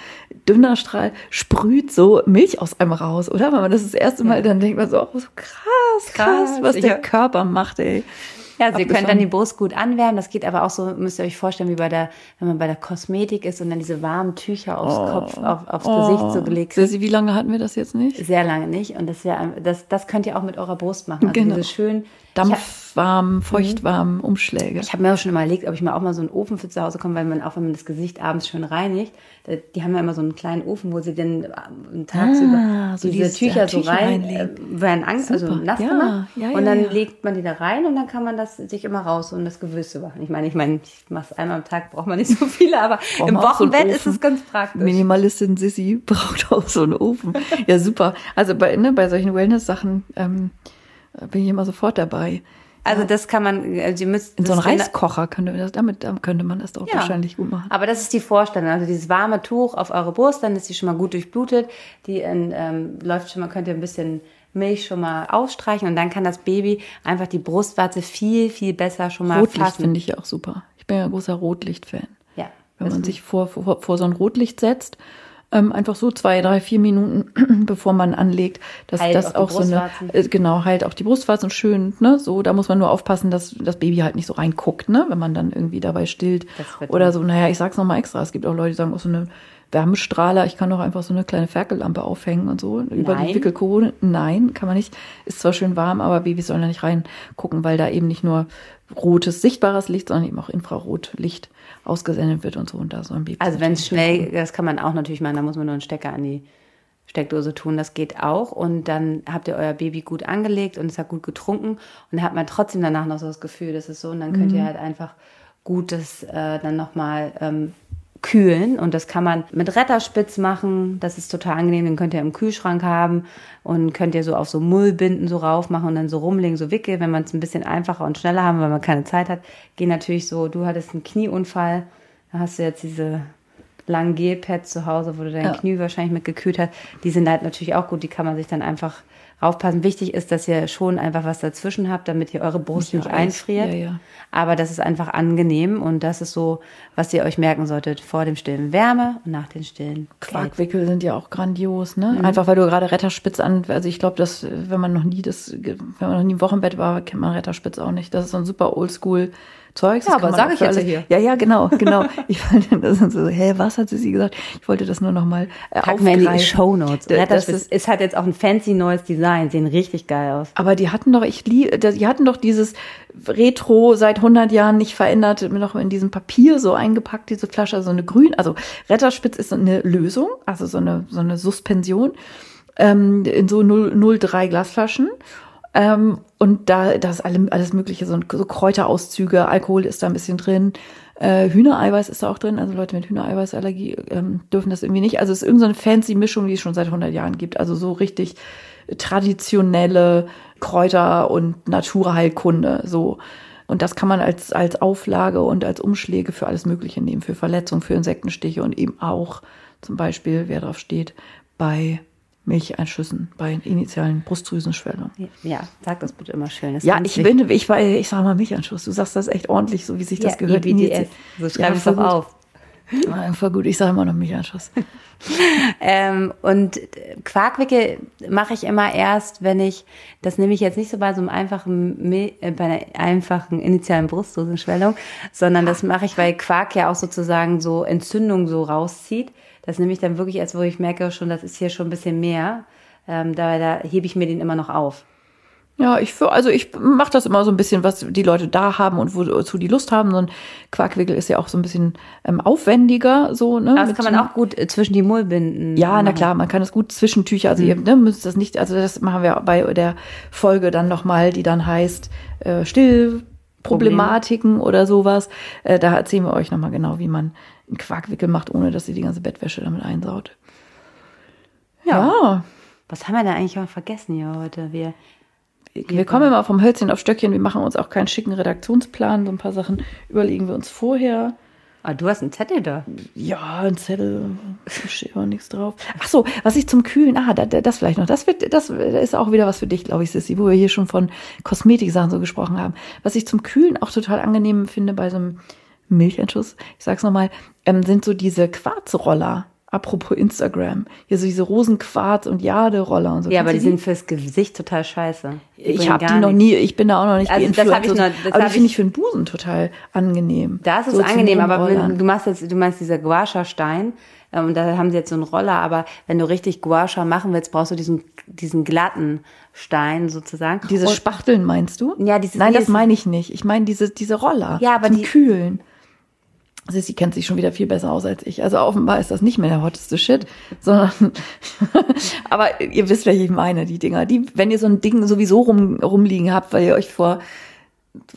dünner Strahl, sprüht so Milch aus einem raus, oder? Wenn man das das erste Mal, dann denkt man so, oh, so krass, krass, krass was der Körper macht, ey. Ja, Sie können dann die Brust gut anwärmen. Das geht aber auch so, müsst ihr euch vorstellen, wie bei der, wenn man bei der Kosmetik ist und dann diese warmen Tücher aufs oh, Kopf, auf, aufs oh. Gesicht so gelegt sind. Wie lange hatten wir das jetzt nicht? Sehr lange nicht. Und das, ja, das, das könnt ihr auch mit eurer Brust machen. Also genau. diese schön dampfwarm, feuchtwarm Umschläge. Ich habe mir auch schon überlegt, ob ich mal auch mal so einen Ofen für zu Hause komme, weil man auch, wenn man das Gesicht abends schön reinigt, die haben ja immer so einen kleinen Ofen, wo sie dann äh, tagsüber ah, so diese Tücher, Tücher so rein, äh, werden Angst, also nass ja, gemacht. Ja, ja, und dann legt man die da rein und dann kann man das sich immer raus und das Gewürze machen. Ich meine, ich meine, ich mache es einmal am Tag, braucht man nicht so viele, aber Brauch im Wochenbett so ist es ganz praktisch. Minimalistin Sissy braucht auch so einen Ofen. ja, super. Also bei, ne, bei solchen Wellness-Sachen ähm, bin ich immer sofort dabei. Also das kann man, also ihr müsst in so einen Reiskocher könnte das, damit könnte man das doch ja. wahrscheinlich gut machen. Aber das ist die Vorstellung. Also dieses warme Tuch auf eure Brust, dann ist sie schon mal gut durchblutet. Die in, ähm, läuft schon mal, könnt ihr ein bisschen Milch schon mal ausstreichen und dann kann das Baby einfach die Brustwarze viel, viel besser schon mal Rotlicht finde ich ja auch super. Ich bin ja ein großer Rotlicht-Fan. Ja. Wenn man sich vor, vor, vor so ein Rotlicht setzt ähm, einfach so zwei, drei, vier Minuten, bevor man anlegt, dass halt das auch so eine, äh, genau, halt auch die Brustwarzen schön, ne, so, da muss man nur aufpassen, dass das Baby halt nicht so reinguckt, ne, wenn man dann irgendwie dabei stillt oder so, naja, ich sag's nochmal extra, es gibt auch Leute, die sagen auch so eine Wärmestrahler, ich kann doch einfach so eine kleine Ferkellampe aufhängen und so über Nein. die Wickelkrone. Nein, kann man nicht. Ist zwar schön warm, aber Babys sollen da nicht reingucken, weil da eben nicht nur rotes, sichtbares Licht, sondern eben auch Infrarotlicht ausgesendet wird und so. Und da so ein Baby. Also wenn es schnell, das kann man auch natürlich machen, da muss man nur einen Stecker an die Steckdose tun, das geht auch. Und dann habt ihr euer Baby gut angelegt und es hat gut getrunken und hat man trotzdem danach noch so das Gefühl, das ist so. Und dann könnt mhm. ihr halt einfach gut das äh, dann nochmal ähm, kühlen und das kann man mit Retterspitz machen. Das ist total angenehm, den könnt ihr im Kühlschrank haben und könnt ihr so auf so Mullbinden so rauf machen und dann so rumlegen, so wickeln. Wenn man es ein bisschen einfacher und schneller haben, weil man keine Zeit hat, gehen natürlich so, du hattest einen Knieunfall, da hast du jetzt diese langen Gelpads zu Hause, wo du dein Ja. Knie wahrscheinlich mit gekühlt hast. Die sind halt natürlich auch gut, die kann man sich dann einfach raufpassen. Wichtig ist, dass ihr schon einfach was dazwischen habt, damit ihr eure Brust Nicht nicht, einfriert. Ja, ja. Aber das ist einfach angenehm und das ist so, was ihr euch merken solltet. Vor dem Stillen Wärme und nach dem Stillen. Quarkwickel sind ja auch grandios, ne? Mhm. Einfach weil du gerade Retterspitz an, also ich glaube, dass wenn man noch nie das, wenn man noch nie im Wochenbett war, kennt man Retterspitz auch nicht. Das ist so ein super Oldschool Zeugs. Ja, Das aber man sag auch ich jetzt hier. Ja, ja, genau, genau. Ich wollte, das so, hä, was hat sie gesagt? Ich wollte das nur noch mal äh, Packen wir in die aufgreifen. Shownotes. Das Retterspitz ist- ist, hat jetzt auch ein fancy neues Design, sehen richtig geil aus. Aber die hatten doch, ich lieb, die hatten doch dieses Retro seit 100 Jahren nicht verändert, noch in diesem Papier so eingepackt, diese Flasche, so eine grün, also Retterspitz ist so eine Lösung, also so eine, so eine Suspension, ähm, in so 0, 0,3 Glasflaschen. Ähm, und da, da ist alle, alles Mögliche, so, so Kräuterauszüge, Alkohol ist da ein bisschen drin, äh, Hühnereiweiß ist da auch drin, also Leute mit Hühnereiweißallergie ähm, dürfen das irgendwie nicht. Also es ist irgendeine so eine fancy Mischung, die es schon seit 100 Jahren gibt, also so richtig traditionelle Kräuter- und Naturheilkunde, so. Und das kann man als, als Auflage und als Umschläge für alles Mögliche nehmen, für Verletzungen, für Insektenstiche und eben auch zum Beispiel, wer drauf steht, bei Milcheinschüssen, bei initialen Brustdrüsenschwellungen. Ja, sag das bitte immer schön. Das Ja, ich wichtig. bin, ich war, ich sag mal Milchanschuss. Du sagst das echt ordentlich, so wie sich das ja, gehört. IBDS. So schreibe ich es doch auf. Ja, voll gut. Ich sage immer noch Milchanschuss. Ähm, und Quarkwickel mache ich immer erst, wenn ich, das nehme ich jetzt nicht so bei so einem einfachen, Mil- äh, bei einer einfachen initialen Brustdrüsenschwellung, sondern das mache ich, weil Quark ja auch sozusagen so Entzündung so rauszieht. Das nehme ich dann wirklich erst, wo ich merke schon, das ist hier schon ein bisschen mehr. Ähm, da, da hebe ich mir den immer noch auf. Ja, ich für, also ich mache das immer so ein bisschen, was die Leute da haben und wozu die Lust haben. So ein Quarkwickel ist ja auch so ein bisschen ähm, aufwendiger, so, ne? Aber das mit kann man auch gut äh, zwischen die Mullbinden. Ja, na machen. klar, man kann das gut Zwischentücher, also ihr ne, müsst das nicht, also das machen wir bei der Folge dann nochmal, die dann heißt äh, Stillproblematiken oder sowas. Äh, da erzählen wir euch nochmal genau, wie man einen Quarkwickel macht, ohne dass ihr die ganze Bettwäsche damit einsaut. Ja, Was haben wir da eigentlich mal vergessen hier heute? Wir, wir kommen immer vom Hölzchen auf Stöckchen, wir machen uns auch keinen schicken Redaktionsplan, so ein paar Sachen überlegen wir uns vorher. ah, du hast einen Zettel da. Ja, ein Zettel, da steht aber nichts drauf. Ach so, was ich zum Kühlen, ah, da, da, das vielleicht noch, das wird, das ist auch wieder was für dich, glaube ich, Sissy, wo wir hier schon von Kosmetiksachen so gesprochen haben. Was ich zum Kühlen auch total angenehm finde bei so einem Milcheinschuss, ich sag's nochmal, ähm, sind so diese Quarzroller. Apropos Instagram. Hier so diese Rosenquarz- und Jade-Roller und so. Ja, aber die du sind fürs Gesicht total scheiße. Die ich habe die noch nie, ich bin da auch noch nicht Also das hab ich noch- das aber die finde ich- für den Busen total angenehm. Das ist So angenehm, aber wenn, du machst jetzt, du meinst dieser Guasha-Stein, ähm, und da haben sie jetzt so einen Roller, aber wenn du richtig Guasha machen willst, brauchst du diesen, diesen glatten Stein sozusagen. Diese Und- Spachteln meinst du? Ja, diese- Nein, das meine ich nicht. Ich meine diese, diese Roller. Ja, aber zum die- Kühlen. Sissy kennt sich schon wieder viel besser aus als ich. Also offenbar ist das nicht mehr der hotteste Shit, sondern, aber ihr wisst, welche ich meine, die Dinger. Die, wenn ihr so ein Ding sowieso rum, rumliegen habt, weil ihr euch vor,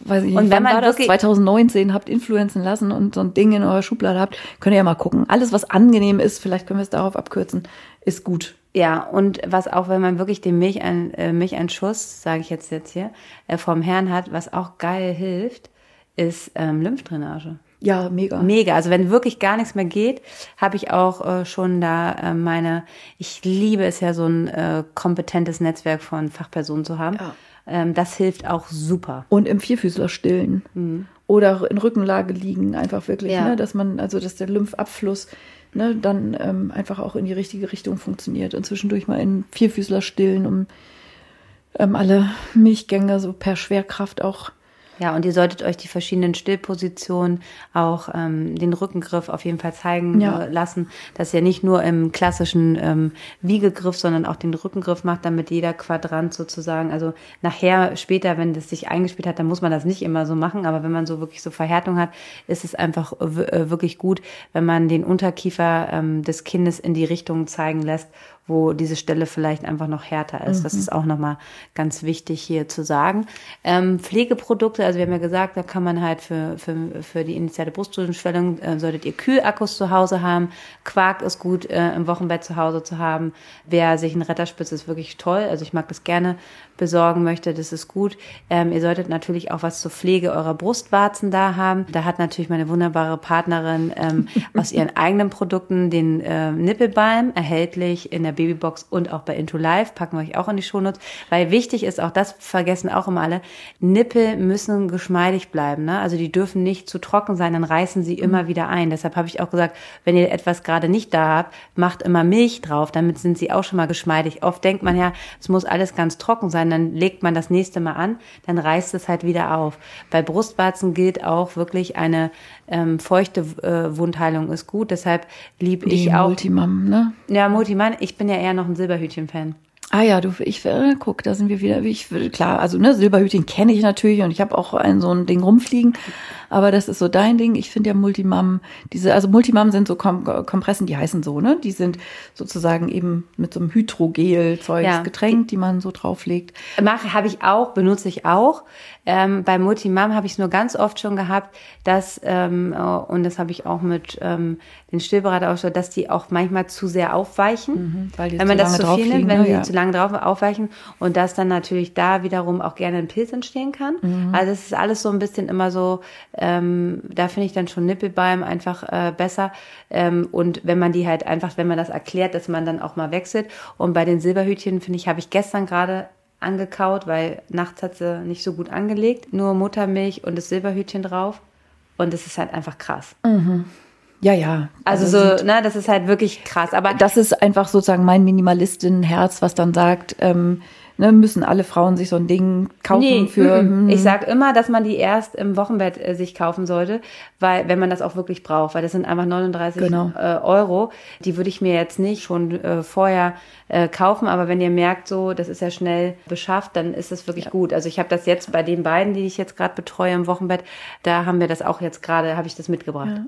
weiß ich nicht, Und wenn man war das, wirklich- 2019 habt influenzen lassen und so ein Ding in eurer Schublade habt, könnt ihr ja mal gucken. Alles, was angenehm ist, vielleicht können wir es darauf abkürzen, ist gut. Ja, und was auch, wenn man wirklich den Milch ein, äh, Milcheinschuss, sage ich jetzt jetzt hier, äh, vom Herrn hat, was auch geil hilft, ist ähm, Lymphdrainage. Ja, mega. Mega. Also wenn wirklich gar nichts mehr geht, habe ich auch äh, schon da äh, meine, ich liebe es ja, so ein äh, kompetentes Netzwerk von Fachpersonen zu haben. Ja. Ähm, das hilft auch super. Und im Vierfüßler stillen. Oder in Rückenlage liegen, einfach wirklich, Ja. ne, dass man, also dass der Lymphabfluss ne, dann ähm, einfach auch in die richtige Richtung funktioniert. Und zwischendurch mal in Vierfüßler stillen, um ähm, alle Milchgänge so per Schwerkraft auch. Ja, und ihr solltet euch die verschiedenen Stillpositionen, auch ähm, den Rückengriff auf jeden Fall zeigen Ja. äh, lassen, dass ihr nicht nur im klassischen ähm, Wiegegriff, sondern auch den Rückengriff macht, damit jeder Quadrant sozusagen, also nachher, später, wenn das sich eingespielt hat, dann muss man das nicht immer so machen, aber wenn man so wirklich so Verhärtung hat, ist es einfach äh, wirklich gut, wenn man den Unterkiefer ähm, des Kindes in die Richtung zeigen lässt, wo diese Stelle vielleicht einfach noch härter ist. Mhm. Das ist auch nochmal ganz wichtig hier zu sagen. Ähm, Pflegeprodukte, also wir haben ja gesagt, da kann man halt für, für, für die initiale Brustdrüsenschwellung, äh, solltet ihr Kühlakkus zu Hause haben. Quark ist gut äh, im Wochenbett zu Hause zu haben. Wer sich einen Retterspitz ist wirklich toll. Also ich mag das gerne besorgen möchte, das ist gut. Ähm, ihr solltet natürlich auch was zur Pflege eurer Brustwarzen da haben. Da hat natürlich meine wunderbare Partnerin ähm, aus ihren eigenen Produkten den äh, Nippelbalm erhältlich in der Babybox und auch bei Into Life. Packen wir euch auch in die Shownotes. Weil wichtig ist, auch das vergessen auch immer alle, Nippel müssen geschmeidig bleiben. Ne? Also die dürfen nicht zu trocken sein, dann reißen sie immer wieder ein. Deshalb habe ich auch gesagt, wenn ihr etwas gerade nicht da habt, macht immer Milch drauf, damit sind sie auch schon mal geschmeidig. Oft denkt man ja, es muss alles ganz trocken sein, dann legt man das nächste Mal an, dann reißt es halt wieder auf. Bei Brustwarzen gilt auch wirklich eine ähm, feuchte äh, Wundheilung ist gut. Deshalb lieb ich auch. Multimam, ne? Ja, Multimam. Ich bin ja eher noch ein Silberhütchen-Fan. Ah ja, du, ich äh, guck, da sind wir wieder. Ich klar, also ne, Silberhütchen kenne ich natürlich und ich habe auch ein so ein Ding rumfliegen, aber das ist so dein Ding. Ich finde ja Multimam, diese, also Multimam sind so Kom Kompressen, die heißen so, ne? Die sind sozusagen eben mit so einem Hydrogel-Zeugs ja. getränkt, die man so drauflegt. Mache habe ich auch, benutze ich auch. Ähm, bei Multimam habe ich es nur ganz oft schon gehabt, dass, ähm, oh, und das habe ich auch mit ähm, den Stillberater auch dass die auch manchmal zu sehr aufweichen. Mhm, weil die wenn man das zu viel nimmt, wenn ne? die ja. zu lange drauf aufweichen und dass dann natürlich da wiederum auch gerne ein Pilz entstehen kann. Mhm. Also es ist alles so ein bisschen immer so, ähm, da finde ich dann schon Nippelbalm einfach äh, besser. Ähm, und wenn man die halt einfach, wenn man das erklärt, dass man dann auch mal wechselt. Und bei den Silberhütchen, finde ich, habe ich gestern gerade angekaut, weil nachts hat sie nicht so gut angelegt. Nur Muttermilch und das Silberhütchen drauf. Und es ist halt einfach krass. Mhm. Ja, ja. Also, also so, ne, das ist halt wirklich krass. Aber das ist einfach sozusagen mein Minimalistinnenherz, was dann sagt, ähm, ne, müssen alle Frauen sich so ein Ding kaufen nee, für. M -m. Ich sag immer, dass man die erst im Wochenbett äh, sich kaufen sollte, weil wenn man das auch wirklich braucht, weil das sind einfach 39 genau. äh, Euro. Die würde ich mir jetzt nicht schon äh, vorher äh, kaufen, aber wenn ihr merkt, so, das ist ja schnell beschafft, dann ist das wirklich ja. gut. Also ich habe das jetzt bei den beiden, die ich jetzt gerade betreue im Wochenbett, da haben wir das auch jetzt gerade, habe ich das mitgebracht. Ja.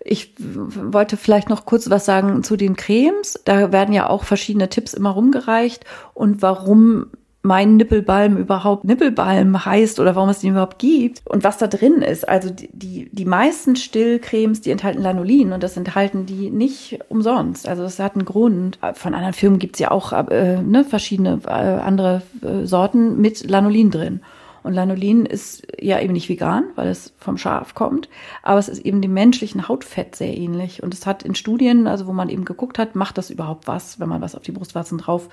Ich wollte vielleicht noch kurz was sagen zu den Cremes. Da werden ja auch verschiedene Tipps immer rumgereicht und warum mein Nippelbalm überhaupt Nippelbalm heißt oder warum es den überhaupt gibt und was da drin ist. Also die, die, die meisten Stillcremes, die enthalten Lanolin und das enthalten die nicht umsonst. Also das hat einen Grund. Von anderen Firmen gibt's ja auch äh, ne, verschiedene äh, andere äh, Sorten mit Lanolin drin. Und Lanolin ist ja eben nicht vegan, weil es vom Schaf kommt, aber es ist eben dem menschlichen Hautfett sehr ähnlich. Und es hat in Studien, also wo man eben geguckt hat, macht das überhaupt was, wenn man was auf die Brustwarzen drauf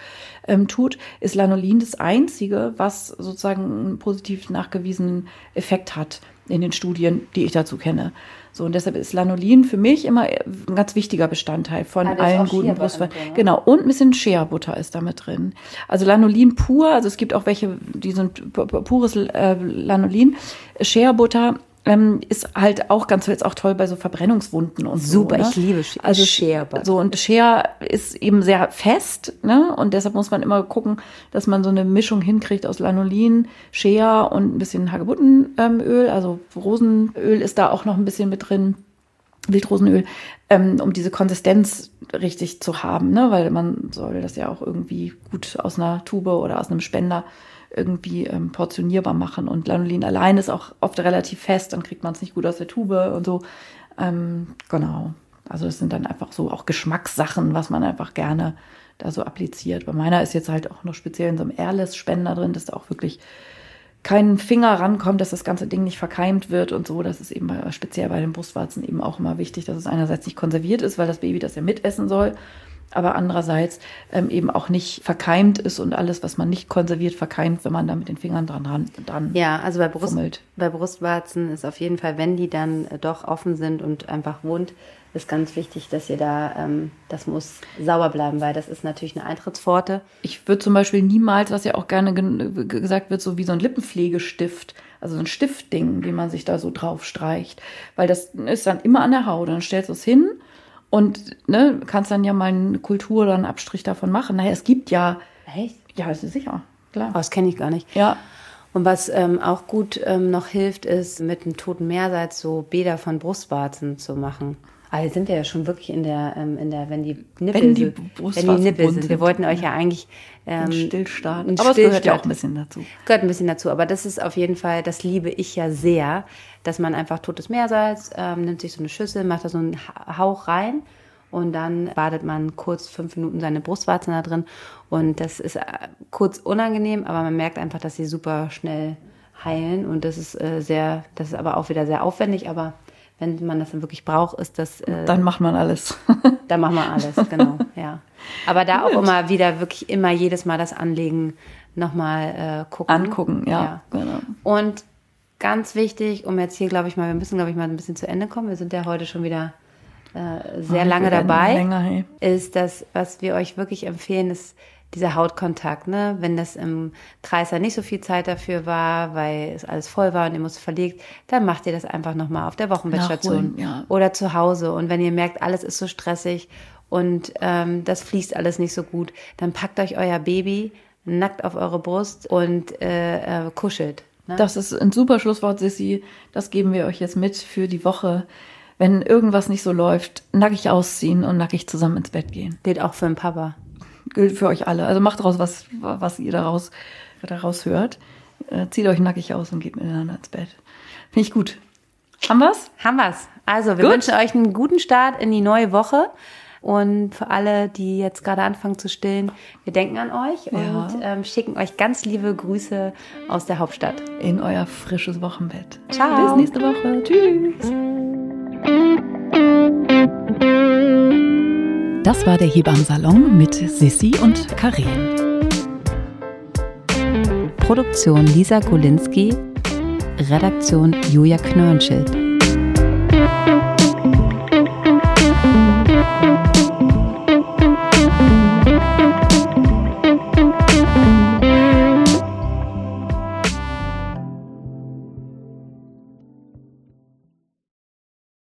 ähm, tut, ist Lanolin das einzige, was sozusagen einen positiv nachgewiesenen Effekt hat in den Studien, die ich dazu kenne. So, und deshalb ist Lanolin für mich immer ein ganz wichtiger Bestandteil von ah, allen guten Brustweinen. Ne? Genau, und ein bisschen Shea-Butter ist damit drin. Also Lanolin pur, also es gibt auch welche, die sind pures äh, Lanolin. Shea-Butter ähm, ist halt auch ganz jetzt auch toll bei so Verbrennungswunden und Super, so. Super, ich liebe Sch also Shea. So und Shea ist eben sehr fest, ne? Und deshalb muss man immer gucken, dass man so eine Mischung hinkriegt aus Lanolin, Shea und ein bisschen Hagebuttenöl, also Rosenöl ist da auch noch ein bisschen mit drin. Wildrosenöl, ähm, um diese Konsistenz richtig zu haben, ne? weil man soll das ja auch irgendwie gut aus einer Tube oder aus einem Spender irgendwie ähm, portionierbar machen. Und Lanolin allein ist auch oft relativ fest, dann kriegt man es nicht gut aus der Tube und so. Ähm, genau. Also das sind dann einfach so auch Geschmackssachen, was man einfach gerne da so appliziert. Bei meiner ist jetzt halt auch noch speziell in so einem Airless-Spender drin, dass da auch wirklich kein Finger rankommt, dass das ganze Ding nicht verkeimt wird und so. Das ist eben bei, speziell bei den Brustwarzen eben auch immer wichtig, dass es einerseits nicht konserviert ist, weil das Baby das ja mitessen soll aber andererseits ähm, eben auch nicht verkeimt ist und alles, was man nicht konserviert, verkeimt, wenn man da mit den Fingern dran dran Ja, also bei, Brust, bei Brustwarzen ist auf jeden Fall, wenn die dann äh, doch offen sind und einfach wund, ist ganz wichtig, dass ihr da, ähm, das muss sauber bleiben, weil das ist natürlich eine Eintrittspforte. Ich würde zum Beispiel niemals, was ja auch gerne gesagt wird, so wie so ein Lippenpflegestift, also so ein Stiftding, den man sich da so drauf streicht, weil das ist dann immer an der Haut. Dann stellst du es hin und ne, kannst dann ja mal eine Kultur oder einen Abstrich davon machen. Naja, es gibt ja. Echt? Ja, ist sicher, klar. Oh, das kenne ich gar nicht. Ja. Und was ähm, auch gut ähm, noch hilft, ist mit einem toten Meersalz so Bäder von Brustwarzen zu machen. Also sind wir ja schon wirklich in der, ähm, in der, wenn die Nippel, Wenn die wenn die Nippel bunt sind. Wir sind. wollten euch ja eigentlich ähm, Stillstart. einen Aber es gehört ja auch ein bisschen dazu. Gehört ein bisschen dazu, aber das ist auf jeden Fall, das liebe ich ja sehr, dass man einfach totes Meersalz, ähm, nimmt sich so eine Schüssel, macht da so einen Ha- Hauch rein und dann badet man kurz fünf Minuten seine Brustwarzen da drin und das ist äh, kurz unangenehm, aber man merkt einfach, dass sie super schnell heilen und das ist äh, sehr, das ist aber auch wieder sehr aufwendig, aber wenn man das dann wirklich braucht, ist das äh, Dann macht man alles. da machen wir alles, genau, ja. Aber da auch immer wieder wirklich immer jedes Mal das Anlegen nochmal äh, gucken. Angucken, ja, genau. Und ganz wichtig, um jetzt hier, glaube ich mal, wir müssen, glaube ich, mal ein bisschen zu Ende kommen. Wir sind ja heute schon wieder äh, sehr Wir lange dabei. Länger, hey. Ist das, was wir euch wirklich empfehlen, ist dieser Hautkontakt, ne? Wenn das im Kreis ja nicht so viel Zeit dafür war, weil es alles voll war und ihr musst verlegt, dann macht ihr das einfach nochmal auf der Wochenbettstation ja. oder zu Hause. Und wenn ihr merkt, alles ist so stressig und ähm, das fließt alles nicht so gut, dann packt euch euer Baby nackt auf eure Brust und äh, äh, kuschelt. Ne? Das ist ein super Schlusswort, Sissi. Das geben wir euch jetzt mit für die Woche. Wenn irgendwas nicht so läuft, nackig ausziehen und nackig zusammen ins Bett gehen. Gilt auch für den Papa. Gilt für euch alle. Also macht daraus, was, was ihr daraus, daraus hört. Äh, zieht euch nackig aus und geht miteinander ins Bett. Finde ich gut. Haben wir's? Haben wir's. Also, wir Gut. wünschen euch einen guten Start in die neue Woche. Und für alle, die jetzt gerade anfangen zu stillen, wir denken an euch Ja. und ähm, schicken euch ganz liebe Grüße aus der Hauptstadt. In euer frisches Wochenbett. Ciao. Bis nächste Woche. Tschüss. Das war der Hebammsalon mit Sissi und Karin. Produktion Lisa Golinski, Redaktion Julia Knörnschild.